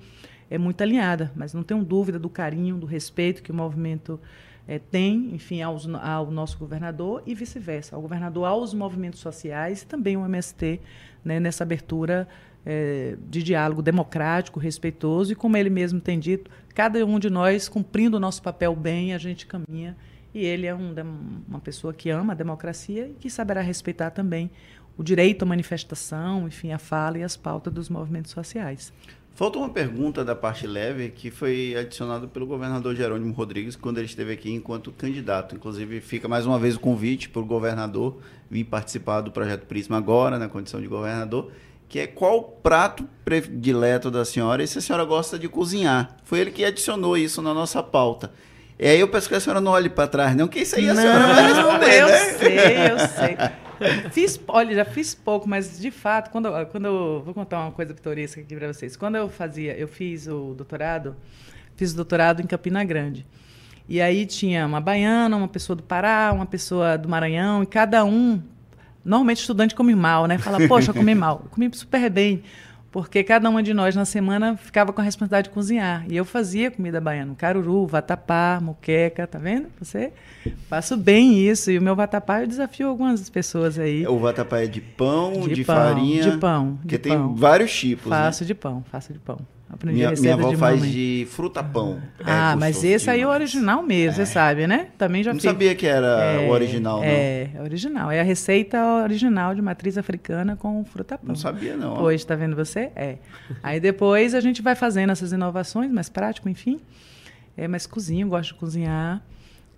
é, muito alinhada. Mas não tenho dúvida do carinho, do respeito que o movimento é, tem, enfim, aos, ao nosso governador e vice-versa, ao governador aos movimentos sociais e também o MST né, nessa abertura é, de diálogo democrático, respeitoso, e como ele mesmo tem dito, cada um de nós cumprindo o nosso papel bem, a gente caminha. E ele é um, uma pessoa que ama a democracia e que saberá respeitar também o direito à manifestação, enfim, a fala e as pautas dos movimentos sociais. Falta uma pergunta da parte leve que foi adicionada pelo governador Jerônimo Rodrigues quando ele esteve aqui enquanto candidato. Inclusive, fica mais uma vez o convite para o governador vir participar do projeto Prisma agora, na condição de governador que é qual o prato predileto da senhora e se a senhora gosta de cozinhar. Foi ele que adicionou isso na nossa pauta. E aí eu peço que a senhora não olhe para trás, não, que isso aí a não, senhora vai responder, eu né? sei, eu sei. Fiz, olha, já fiz pouco, mas de fato, quando, quando eu vou contar uma coisa pitoresca aqui para vocês. Quando eu fazia, eu fiz o doutorado, fiz o doutorado em Campina Grande. E aí tinha uma baiana, uma pessoa do Pará, uma pessoa do Maranhão, e cada um Normalmente estudante come mal, né? Fala, poxa, eu comi mal. Eu comi super bem, porque cada uma de nós na semana ficava com a responsabilidade de cozinhar. E eu fazia comida baiana, caruru, vatapá, muqueca, tá vendo? Você faço bem isso. E o meu vatapá eu desafio algumas pessoas aí. O vatapá é de pão, de, de pão, farinha? De pão. Porque de tem pão. vários tipos, né? Faço né? de pão, faço de pão. Aprendi minha, minha avó de faz mamãe. de fruta-pão. Ah, é mas esse aí é o original mesmo, é. você sabe, né? Também já Não fiz. sabia que era é, o original, não. É, é original. É a receita original de matriz africana com fruta-pão. Não sabia, não. Pois, tá vendo você? É. aí depois a gente vai fazendo essas inovações, mais prático, enfim. É, mas cozinho, gosto de cozinhar.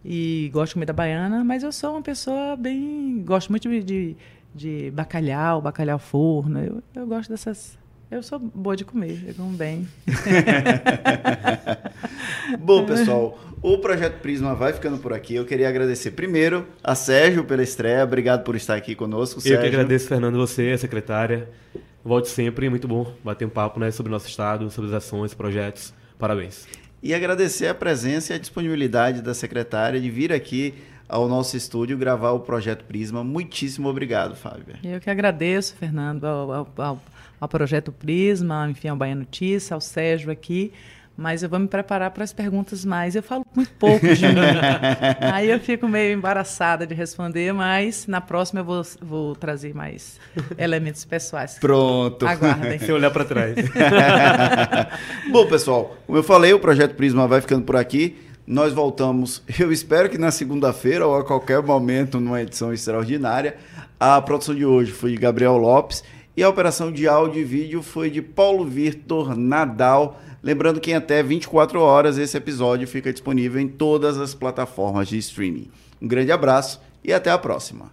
E gosto de comida baiana, mas eu sou uma pessoa bem... Gosto muito de, de, de bacalhau, bacalhau forno. Eu, eu gosto dessas eu sou boa de comer, eu como bem. <laughs> Bom, pessoal, o Projeto Prisma vai ficando por aqui. Eu queria agradecer primeiro a Sérgio pela estreia. Obrigado por estar aqui conosco, Eu Sérgio. que agradeço, Fernando, você, a secretária. Volte sempre, muito bom bater um papo né, sobre o nosso estado, sobre as ações, projetos. Parabéns. E agradecer a presença e a disponibilidade da secretária de vir aqui ao nosso estúdio gravar o Projeto Prisma. Muitíssimo obrigado, Fábio. Eu que agradeço, Fernando, ao, ao, ao ao Projeto Prisma, enfim, ao Bahia Notícia, ao Sérgio aqui. Mas eu vou me preparar para as perguntas mais. Eu falo muito pouco <laughs> de mim. Aí eu fico meio embaraçada de responder, mas na próxima eu vou, vou trazer mais elementos pessoais. Pronto. Aguardem. Se olhar para trás. <laughs> Bom, pessoal, como eu falei, o Projeto Prisma vai ficando por aqui. Nós voltamos, eu espero que na segunda-feira ou a qualquer momento, numa edição extraordinária. A produção de hoje foi de Gabriel Lopes. E a operação de áudio e vídeo foi de Paulo Vitor Nadal. Lembrando que em até 24 horas esse episódio fica disponível em todas as plataformas de streaming. Um grande abraço e até a próxima.